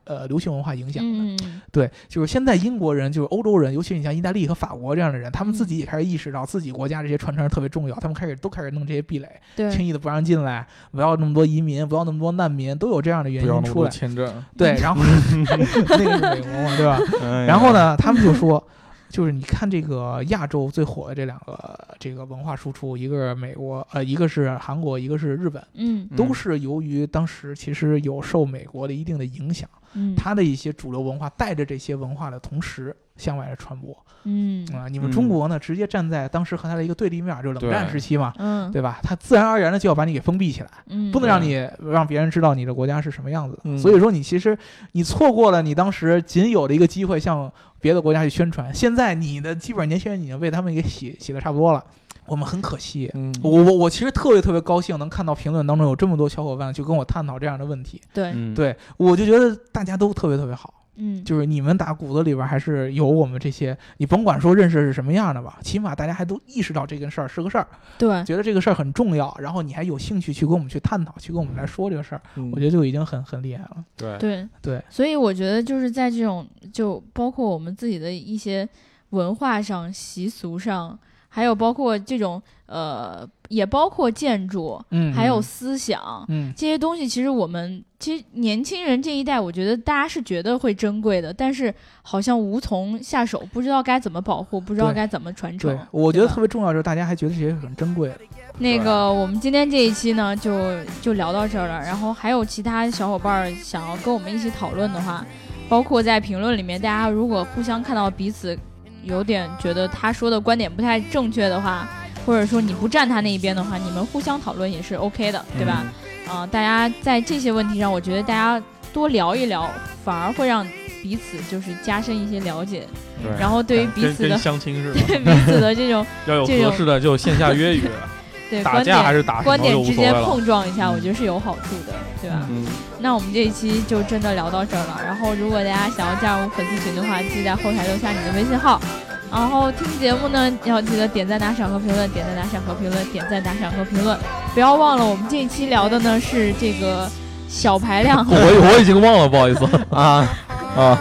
[SPEAKER 2] 呃流行文化影响的。对，就是现在英国人，就是欧洲人，尤其是你像意大利和法国这样的人，他们自
[SPEAKER 1] 嗯。
[SPEAKER 2] 己也开始意识到自己国家这些传承特别重要，他们开始都开始弄这些壁垒，轻，易的不让进来，不要那么多移民，不要那么多难民，都有这样的原因出来。
[SPEAKER 3] 签证，
[SPEAKER 2] 对，然后 (laughs) 那个是美国嘛，对吧？
[SPEAKER 4] 哎
[SPEAKER 2] 然后呢，他们就说，就是你看这个亚洲最火的这两个这个文化输出，一个是美国，呃，一个是韩国，一个是日本，
[SPEAKER 1] 嗯。
[SPEAKER 2] 都是由于当时其实有受美国的一定的影响，
[SPEAKER 1] 嗯，
[SPEAKER 2] 它的一些主流文化带着这些文化的同时向外的传播
[SPEAKER 1] 嗯
[SPEAKER 2] 啊、你们中国呢，直接站在当时和它的一个对立面，就是冷战时期嘛。
[SPEAKER 1] 嗯
[SPEAKER 2] 对吧？它自然而然的就要把你给封闭起来，
[SPEAKER 1] 嗯，
[SPEAKER 2] 不能让你让别人知道你的国家是什么样子的。
[SPEAKER 3] 嗯
[SPEAKER 2] 所以说，你其实你错过了你当时仅有的一个机会，向别的国家去宣传。现在你的基本上年轻人已经被他们给洗洗的差不多了，我们很可惜。
[SPEAKER 3] 嗯，
[SPEAKER 2] 我我我其实特别特别高兴能看到评论当中有这么多小伙伴去跟我探讨这样的问题，
[SPEAKER 1] 对，
[SPEAKER 4] 嗯，
[SPEAKER 2] 对我就觉得大家都特别特别好，
[SPEAKER 1] 嗯，
[SPEAKER 2] 就是你们打骨子里边还是有我们这些，你甭管说认识是什么样的吧，起码大家还都意识到这件事儿是个事儿，
[SPEAKER 1] 对，
[SPEAKER 2] 觉得这个事儿很重要，然后你还有兴趣去跟我们去探讨，去跟我们来说这个事儿，
[SPEAKER 3] 嗯。
[SPEAKER 2] 我觉得就已经很很厉害了。
[SPEAKER 4] 对。
[SPEAKER 1] 对，
[SPEAKER 2] 对，
[SPEAKER 1] 所以我觉得就是在这种，就包括我们自己的一些文化上、习俗上，还有包括这种呃，也包括建筑，
[SPEAKER 2] 嗯，
[SPEAKER 1] 还有思想。
[SPEAKER 2] 嗯
[SPEAKER 1] 这些东西其实我们其实年轻人这一代，我觉得大家是觉得会珍贵的，但是好像无从下手，不知道该怎么保护，不知道该怎么传承
[SPEAKER 2] 对。，我觉得特别重要就是大家还觉得这些很珍贵。
[SPEAKER 1] 那个，我们今天这一期呢，就就聊到这儿了。然后还有其他小伙伴儿想要跟我们一起讨论的话，包括在评论里面，大家如果互相看到彼此有点觉得他说的观点不太正确的话，或者说你不站他那一边的话，你们互相讨论也是 OK 的，对吧？啊、大家在这些问题上，我觉得大家多聊一聊，反而会让彼此就是加深一些了解，然后对于彼此的
[SPEAKER 3] 相亲是吧，(laughs)
[SPEAKER 1] 对彼此的这种 (laughs)
[SPEAKER 3] 要有合适的就线下约一约，打
[SPEAKER 1] 对观点
[SPEAKER 3] 架还是打
[SPEAKER 1] 观点之间。碰撞一下，我觉得是有好处的，对吧？
[SPEAKER 4] 嗯，
[SPEAKER 1] 那我们这一期就真的聊到这儿了。然后，如果大家想要加入粉丝群的话，记得在后台留下你的微信号。然后听节目呢，要记得点赞、打赏和评论，点赞、打赏和评论，点赞、打赏和评论。不要忘了，我们这一期聊的呢是这个小排量，
[SPEAKER 3] 我我已经忘了，不好意思
[SPEAKER 4] 啊，
[SPEAKER 3] 啊。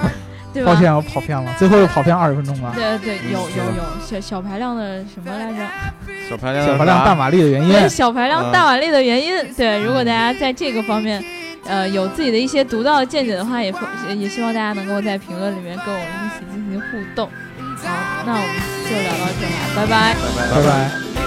[SPEAKER 1] 对吧
[SPEAKER 2] 抱？歉，我跑偏了，最后又跑偏二十分钟了。
[SPEAKER 1] 对对，有有有小小排量的什么来着？
[SPEAKER 4] 小排量，
[SPEAKER 2] 小排量大马力的原因，
[SPEAKER 1] 对小排量
[SPEAKER 4] 嗯
[SPEAKER 1] 大马力的原因。对，如果大家在这个方面，呃，有自己的一些独到的见解的话，也也希望大家能够在评论里面跟我们一起进行互动。好，那我们就聊到这儿了，拜拜。
[SPEAKER 2] 拜拜。